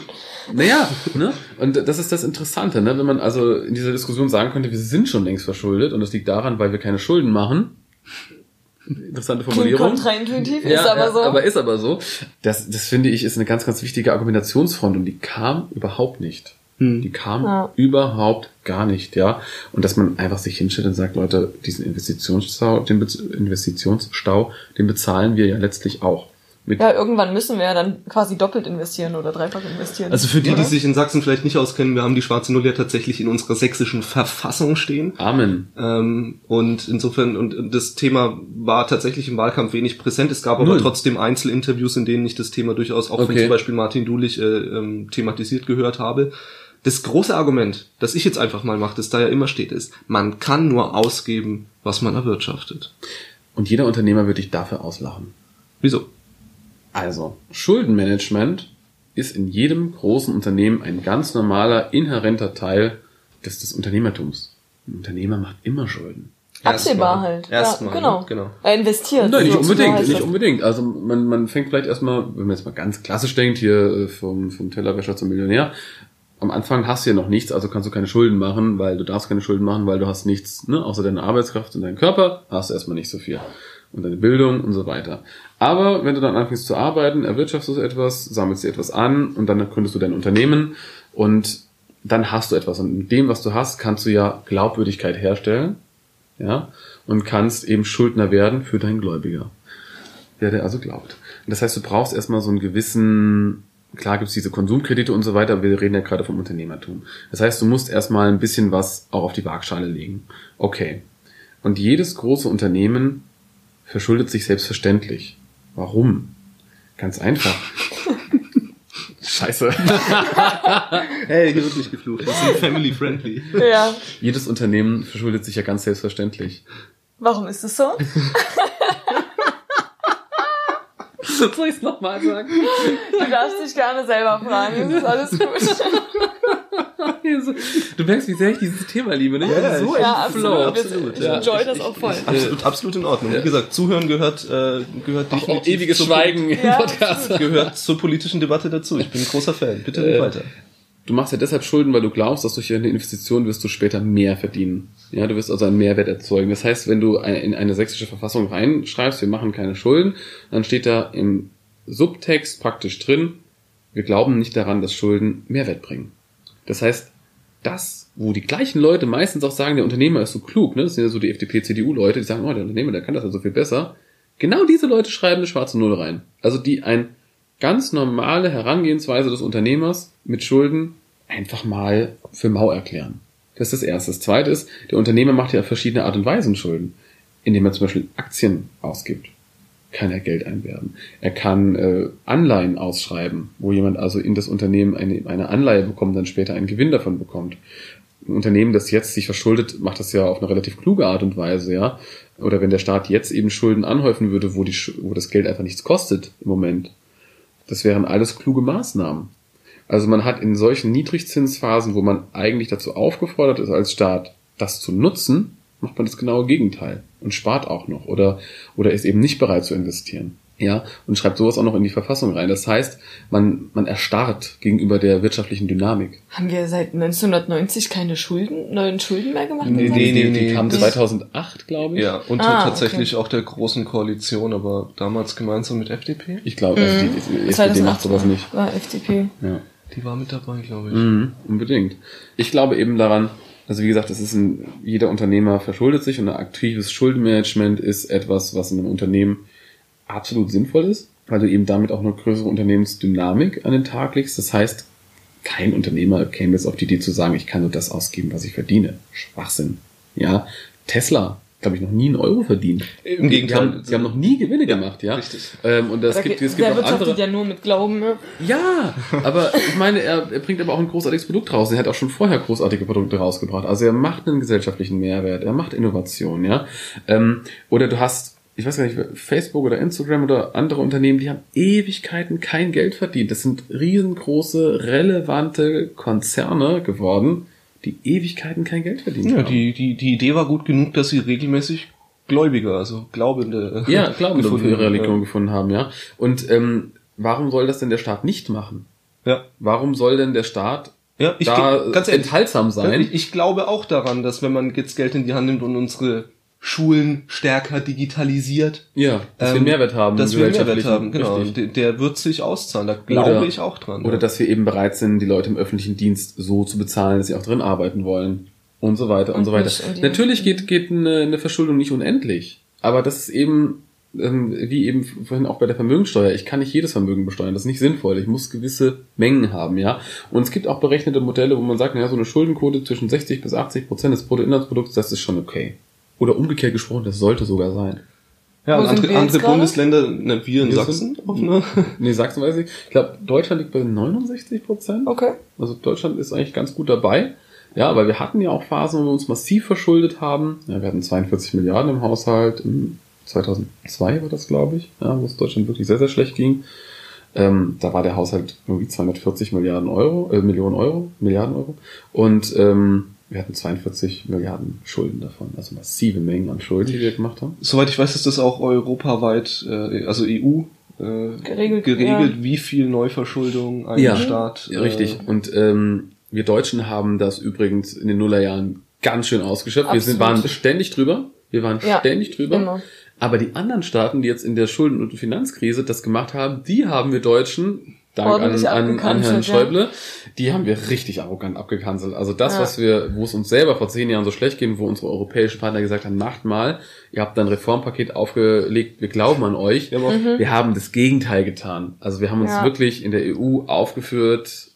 Naja, ne? Und das ist das Interessante, ne? Wenn man also in dieser Diskussion sagen könnte, wir sind schon längst verschuldet und das liegt daran, weil wir keine Schulden machen. Interessante Formulierung. kontraintuitiv, Ja, ist aber ja, so. aber ist aber so. Das, das finde ich ist eine ganz, ganz wichtige Argumentationsfront und die kam überhaupt nicht. Die kam Ja. überhaupt gar nicht, ja. Und dass man einfach sich hinstellt und sagt, Leute, diesen Investitionsstau, den Bez Investitionsstau, den bezahlen wir ja letztlich auch. Mit ja, irgendwann müssen wir ja dann quasi doppelt investieren oder dreifach investieren. Also für die, Oder? die sich in Sachsen vielleicht nicht auskennen, wir haben die schwarze Null ja tatsächlich in unserer sächsischen Verfassung stehen. Amen. Ähm, und insofern, und und das Thema war tatsächlich im Wahlkampf wenig präsent. Es gab aber Null. trotzdem Einzelinterviews, in denen ich das Thema durchaus, auch von Okay. zum Beispiel Martin Dulich äh, ähm, thematisiert gehört habe. Das große Argument, das ich jetzt einfach mal mache, das da ja immer steht, ist, man kann nur ausgeben, was man erwirtschaftet. Und jeder Unternehmer wird dich dafür auslachen. Wieso? Also, Schuldenmanagement ist in jedem großen Unternehmen ein ganz normaler, inhärenter Teil des, des Unternehmertums. Ein Unternehmer macht immer Schulden. Absehbar halt. Erstmal, ja, genau. genau. Er investiert. Nein, nicht unbedingt, heißt nicht unbedingt. Also man, man fängt vielleicht erstmal, wenn man jetzt mal ganz klassisch denkt, hier äh, vom, vom Tellerwäscher zum Millionär, am Anfang hast du ja noch nichts, also kannst du keine Schulden machen, weil du darfst keine Schulden machen, weil du hast nichts, ne, außer deine Arbeitskraft und deinen Körper, hast du erstmal nicht so viel. Und deine Bildung und so weiter. Aber wenn du dann anfängst zu arbeiten, erwirtschaftest du etwas, sammelst dir etwas an und dann gründest du dein Unternehmen und dann hast du etwas. Und mit dem, was du hast, kannst du ja Glaubwürdigkeit herstellen, ja, und kannst eben Schuldner werden für deinen Gläubiger der der also glaubt. Das heißt, du brauchst erstmal so einen gewissen, klar gibt's diese Konsumkredite und so weiter, aber wir reden ja gerade vom Unternehmertum. Das heißt, du musst erstmal ein bisschen was auch auf die Waagschale legen. Okay. Und jedes große Unternehmen verschuldet sich selbstverständlich. Warum? Ganz einfach. (laughs) Scheiße. (laughs) Hey, hier wird nicht geflucht. Wir sind family friendly. Ja. Jedes Unternehmen verschuldet sich ja ganz selbstverständlich. Warum ist es so? (laughs) (laughs) Soll ich es nochmal sagen? Du darfst dich gerne selber fragen. Es ist alles gut. Du merkst, wie sehr ich dieses Thema liebe, ne? Ja, so Ja, absolut. absolut, Ich ja. enjoy das auch voll. Absolut, absolut in Ordnung. Wie gesagt, Zuhören gehört, äh, gehört Auch definitiv ewiges zur- Schweigen im Podcast. gehört zur politischen Debatte dazu. Ich bin ein großer Fan. Bitte Äh, weiter. Du machst ja deshalb Schulden, weil du glaubst, dass durch eine Investition wirst du später mehr verdienen. Ja, du wirst also einen Mehrwert erzeugen. Das heißt, wenn du in eine sächsische Verfassung reinschreibst, wir machen keine Schulden, dann steht da im Subtext praktisch drin, wir glauben nicht daran, dass Schulden Mehrwert bringen. Das heißt, das, wo die gleichen Leute meistens auch sagen, der Unternehmer ist so klug, ne? das sind ja so die FDP-CDU-Leute, die sagen, oh, der Unternehmer, der kann das ja so viel besser. Genau diese Leute schreiben eine schwarze Null rein. Also die ein ganz normale Herangehensweise des Unternehmers mit Schulden einfach mal für mau erklären. Das ist das Erste. Das Zweite ist, der Unternehmer macht ja verschiedene Art und Weisen Schulden, indem er zum Beispiel Aktien ausgibt. Kann er Geld einwerben. Er kann äh, Anleihen ausschreiben, wo jemand also in das Unternehmen eine, eine Anleihe bekommt, dann später einen Gewinn davon bekommt. Ein Unternehmen, das jetzt sich verschuldet, macht das ja auf eine relativ kluge Art und Weise, ja. Oder wenn der Staat jetzt eben Schulden anhäufen würde, wo, die, wo das Geld einfach nichts kostet im Moment, das wären alles kluge Maßnahmen. Also man hat in solchen Niedrigzinsphasen, wo man eigentlich dazu aufgefordert ist als Staat, das zu nutzen, macht man das genaue Gegenteil und spart auch noch oder, oder ist eben nicht bereit zu investieren. Ja, und schreibt sowas auch noch in die Verfassung rein. Das heißt, man, man erstarrt gegenüber der wirtschaftlichen Dynamik. Haben wir seit 1990 keine Schulden, neuen Schulden mehr gemacht? Nee, nee, nee, die, die kamen 2008, glaube ich. Ja, unter ah, tatsächlich okay. auch der großen Koalition, aber damals gemeinsam mit FDP. Ich glaube, mhm. also die, die SPD macht sowas nicht. War FDP. Ja. Die war mit dabei, glaube ich. Mhm, unbedingt. Ich glaube eben daran, also wie gesagt, es ist ein, jeder Unternehmer verschuldet sich und ein aktives Schuldenmanagement ist etwas, was in einem Unternehmen absolut sinnvoll ist, weil du eben damit auch eine größere Unternehmensdynamik an den Tag legst. Das heißt, kein Unternehmer käme jetzt auf die Idee zu sagen, ich kann nur das ausgeben, was ich verdiene. Schwachsinn. Ja, Tesla glaube ich, noch nie einen Euro verdient. Im Gegenteil. Sie haben, sie haben noch nie Gewinne gemacht, ja. Richtig. Ähm, und das gibt, es gibt auch andere. ja nur mit Glauben. Ne? Ja, aber ich meine, er, er bringt aber auch ein großartiges Produkt raus. Er hat auch schon vorher großartige Produkte rausgebracht. Also er macht einen gesellschaftlichen Mehrwert, er macht Innovation, ja. Ähm, oder du hast ich weiß gar nicht, Facebook oder Instagram oder andere Unternehmen, die haben Ewigkeiten kein Geld verdient. Das sind riesengroße, relevante Konzerne geworden, die Ewigkeiten kein Geld verdient ja, haben. Die, die, die Idee war gut genug, dass sie regelmäßig Gläubiger, also Glaubende, ja, (laughs) Glaubende für ihre Religion ja. gefunden haben, ja. Und ähm, warum soll das denn der Staat nicht machen? Ja. Warum soll denn der Staat ja, ich da ganz enthaltsam sein? Ich, ich glaube auch daran, dass wenn man jetzt Geld in die Hand nimmt und unsere Schulen stärker digitalisiert. Ja, dass ähm, wir Mehrwert haben. Dass wir Mehrwert haben, genau. Der, der, wird sich auszahlen, da glaube oder, ich auch dran. Oder ja. dass wir eben bereit sind, die Leute im öffentlichen Dienst so zu bezahlen, dass sie auch drin arbeiten wollen. Und so weiter und, und so weiter. Natürlich geht, geht eine, eine Verschuldung nicht unendlich. Aber das ist eben, ähm, wie eben vorhin auch bei der Vermögensteuer. Ich kann nicht jedes Vermögen besteuern. Das ist nicht sinnvoll. Ich muss gewisse Mengen haben, ja. Und es gibt auch berechnete Modelle, wo man sagt, naja, so eine Schuldenquote zwischen 60 bis 80 Prozent des Bruttoinlandsprodukts, das ist schon okay. Oder umgekehrt gesprochen, das sollte sogar sein. Ja, und andere, andere Bundesländer, ne, wir in wir Sachsen? Sind, ne? (laughs) Nee, Sachsen weiß ich. Ich glaube, Deutschland liegt bei 69 Prozent. Okay. Also Deutschland ist eigentlich ganz gut dabei. Ja, aber wir hatten ja auch Phasen, wo wir uns massiv verschuldet haben. Ja, wir hatten 42 Milliarden im Haushalt. 2002 war das, glaube ich, ja, wo es Deutschland wirklich sehr, sehr schlecht ging. Ähm, da war der Haushalt irgendwie 240 Milliarden Euro, äh, Millionen Euro, Milliarden Euro. Und ähm, wir hatten 42 Milliarden Schulden davon, also massive Mengen an Schulden, die wir gemacht haben. Soweit ich weiß, ist das auch europaweit, äh, also EU äh, geregelt, geregelt ja. wie viel Neuverschuldung ein ja, Staat. Ja, richtig. Und ähm, wir Deutschen haben das übrigens in den Nullerjahren ganz schön ausgeschöpft. Absolut. Wir sind, waren ständig drüber. Wir waren ja, ständig drüber. Immer. Aber die anderen Staaten, die jetzt in der Schulden- und Finanzkrise das gemacht haben, die haben wir Deutschen Dank an, an, an Herrn Schäuble. Ja. Die haben wir richtig arrogant abgekanzelt. Also das, ja. was wir, wo es uns selber vor zehn Jahren so schlecht ging, wo unsere europäischen Partner gesagt haben, macht mal, ihr habt ein Reformpaket aufgelegt, wir glauben an euch. Mhm. Wir haben das Gegenteil getan. Also wir haben uns ja. wirklich in der EU aufgeführt,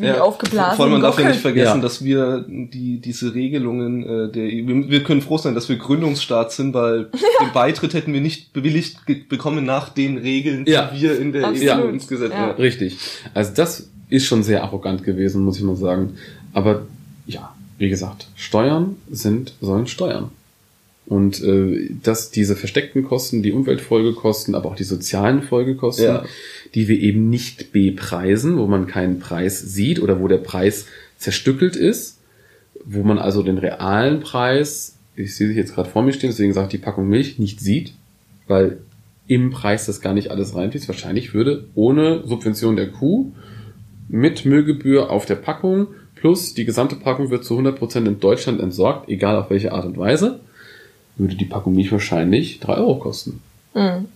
wie ja, aufgeblasen. Vor allem man darf ja nicht vergessen, ja. dass wir die diese Regelungen äh, der wir, wir können froh sein, dass wir Gründungsstaat sind, weil (laughs) den Beitritt hätten wir nicht bewilligt bekommen nach den Regeln, die ja. wir in der Absolut. EU uns gesetzt haben. Richtig. Also das ist schon sehr arrogant gewesen, muss ich mal sagen. Aber ja, wie gesagt, Steuern sind sollen Steuern. Und äh, dass diese versteckten Kosten, die Umweltfolgekosten, aber auch die sozialen Folgekosten, ja. die wir eben nicht bepreisen, wo man keinen Preis sieht oder wo der Preis zerstückelt ist, wo man also den realen Preis, ich sehe sie jetzt gerade vor mir stehen, deswegen sage ich die Packung Milch, nicht sieht, weil im Preis das gar nicht alles reinfließt. Wahrscheinlich würde ohne Subvention der Kuh mit Müllgebühr auf der Packung plus die gesamte Packung wird zu 100% in Deutschland entsorgt, egal auf welche Art und Weise, würde die Packung Milch wahrscheinlich 3 Euro kosten. Mhm.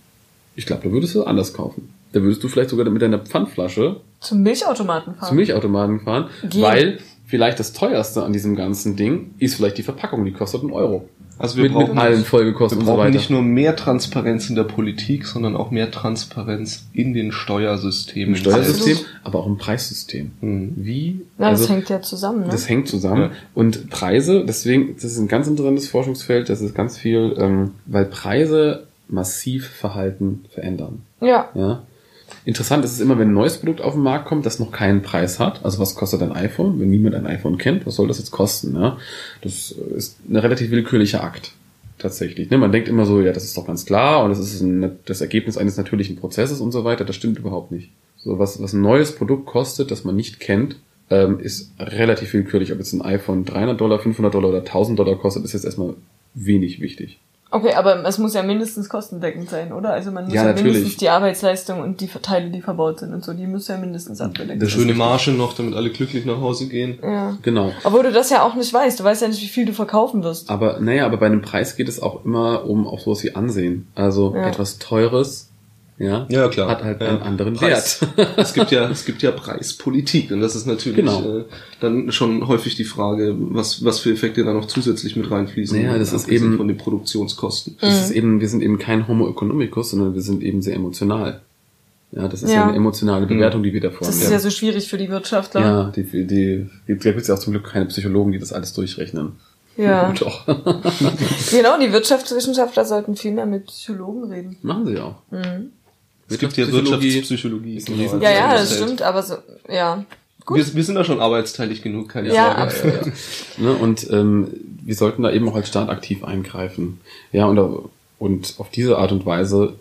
Ich glaube, da würdest du anders kaufen. Da würdest du vielleicht sogar mit deiner Pfandflasche Zum Milchautomaten fahren. zum Milchautomaten fahren, Gehen. weil vielleicht das teuerste an diesem ganzen Ding ist vielleicht die Verpackung, die kostet einen Euro. Also wir mit, brauchen, mit allen wir Folgekosten und so brauchen weiter. nicht nur mehr Transparenz in der Politik, sondern auch mehr Transparenz in den Steuersystemen. Im Steuersystem, Absolut. aber auch im Preissystem. Mhm. Wie? Ja, das also, hängt ja zusammen, ne? das hängt zusammen. Ja. Und Preise, deswegen, das ist ein ganz interessantes Forschungsfeld, das ist ganz viel, ähm, weil Preise massiv Verhalten verändern. ja. Ja. Interessant ist es immer, wenn ein neues Produkt auf den Markt kommt, das noch keinen Preis hat. Also was kostet ein iPhone? Wenn niemand ein iPhone kennt, was soll das jetzt kosten? Ja? Das ist ein relativ willkürlicher Akt. Tatsächlich. Ne? Man denkt immer so, ja, das ist doch ganz klar und das ist ein, das Ergebnis eines natürlichen Prozesses und so weiter. Das stimmt überhaupt nicht. So was, was ein neues Produkt kostet, das man nicht kennt, ähm, ist relativ willkürlich. Ob jetzt ein iPhone 300 Dollar, 500 Dollar oder 1000 Dollar kostet, ist jetzt erstmal wenig wichtig. Okay, aber es muss ja mindestens kostendeckend sein, oder? Also man muss Ja, ja, mindestens die Arbeitsleistung und die Teile, die verbaut sind und so, die müssen ja mindestens abgedeckt sein. schöne ist Marge noch, damit alle glücklich nach Hause gehen. Ja. Genau. Obwohl du das ja auch nicht weißt. Du weißt ja nicht, wie viel du verkaufen wirst. Aber naja, aber bei einem Preis geht es auch immer um auch sowas wie Ansehen. Also Ja. etwas Teures, ja, Ja, klar. hat halt Ja. einen anderen Preis. Wert. (laughs) es gibt ja, es gibt ja Preispolitik und das ist natürlich Genau. äh, dann schon häufig die Frage, was, was für Effekte da noch zusätzlich mit reinfließen. Naja, das ist eben- von den Produktionskosten. Das ist eben, wir sind eben kein Homo economicus, sondern wir sind eben sehr emotional. Ja, das ist ja, Ja. eine emotionale Bewertung, die wir da Das vornehmen. ist ja so schwierig für die Wirtschaftler. ja, die, die, die, da gibt es ja auch zum Glück keine Psychologen, die das alles durchrechnen. Ja. (laughs) Doch. Genau, die Wirtschaftswissenschaftler sollten viel mehr mit Psychologen reden. Machen sie auch. Es gibt ja Wirtschaftspsychologie ist ein genau, Ja, ja, das stimmt, aber so, ja. Wir, wir sind da schon arbeitsteilig genug, keine Ja, Sorge. absolut. Ne, und ähm, wir sollten da eben auch als Staat aktiv eingreifen. Ja, und, und auf diese Art und Weise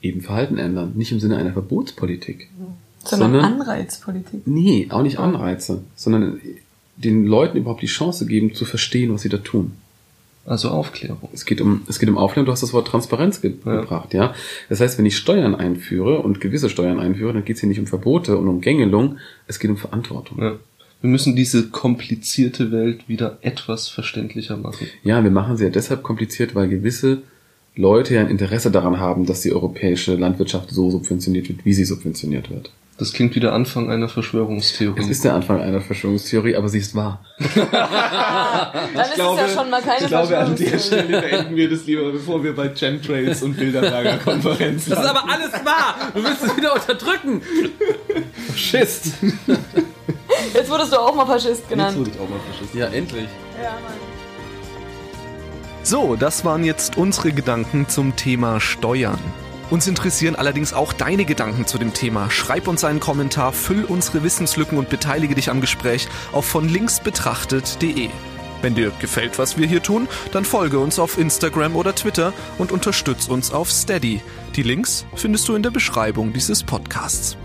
eben Verhalten ändern. Nicht im Sinne einer Verbotspolitik. Sondern, Sondern- Anreizpolitik. Nee, auch nicht Anreize, sondern den Leuten überhaupt die Chance geben, zu verstehen, was sie da tun. Also Aufklärung. Es geht um, es geht um Aufklärung, du hast das Wort Transparenz ge Ja. gebracht, ja. Das heißt, wenn ich Steuern einführe und gewisse Steuern einführe, dann geht es hier nicht um Verbote und um Gängelung, es geht um Verantwortung. Ja. Wir müssen diese komplizierte Welt wieder etwas verständlicher machen. Ja, wir machen sie ja deshalb kompliziert, weil gewisse Leute ja ein Interesse daran haben, dass die europäische Landwirtschaft so subventioniert wird, wie sie subventioniert wird. Das klingt wie der Anfang einer Verschwörungstheorie. Es ist der Anfang einer Verschwörungstheorie, aber sie ist wahr. (laughs) Dann ist es ja schon mal keine ich glaube, an der. Stelle beenden wir das lieber, bevor wir bei Chemtrails und Bilderberger Konferenzen Das ist aber alles wahr! Du willst es wieder unterdrücken! Faschist! Jetzt wurdest du auch mal Faschist Jetzt genannt. wurde ich auch mal Faschist. Ja, endlich. Ja, Mann. So, das waren jetzt unsere Gedanken zum Thema Steuern. Uns interessieren allerdings auch deine Gedanken zu dem Thema. Schreib uns einen Kommentar, füll unsere Wissenslücken und beteilige dich am Gespräch auf von links betrachtet.de. Wenn dir gefällt, was wir hier tun, dann folge uns auf Instagram oder Twitter und unterstütz uns auf Steady. Die Links findest du in der Beschreibung dieses Podcasts.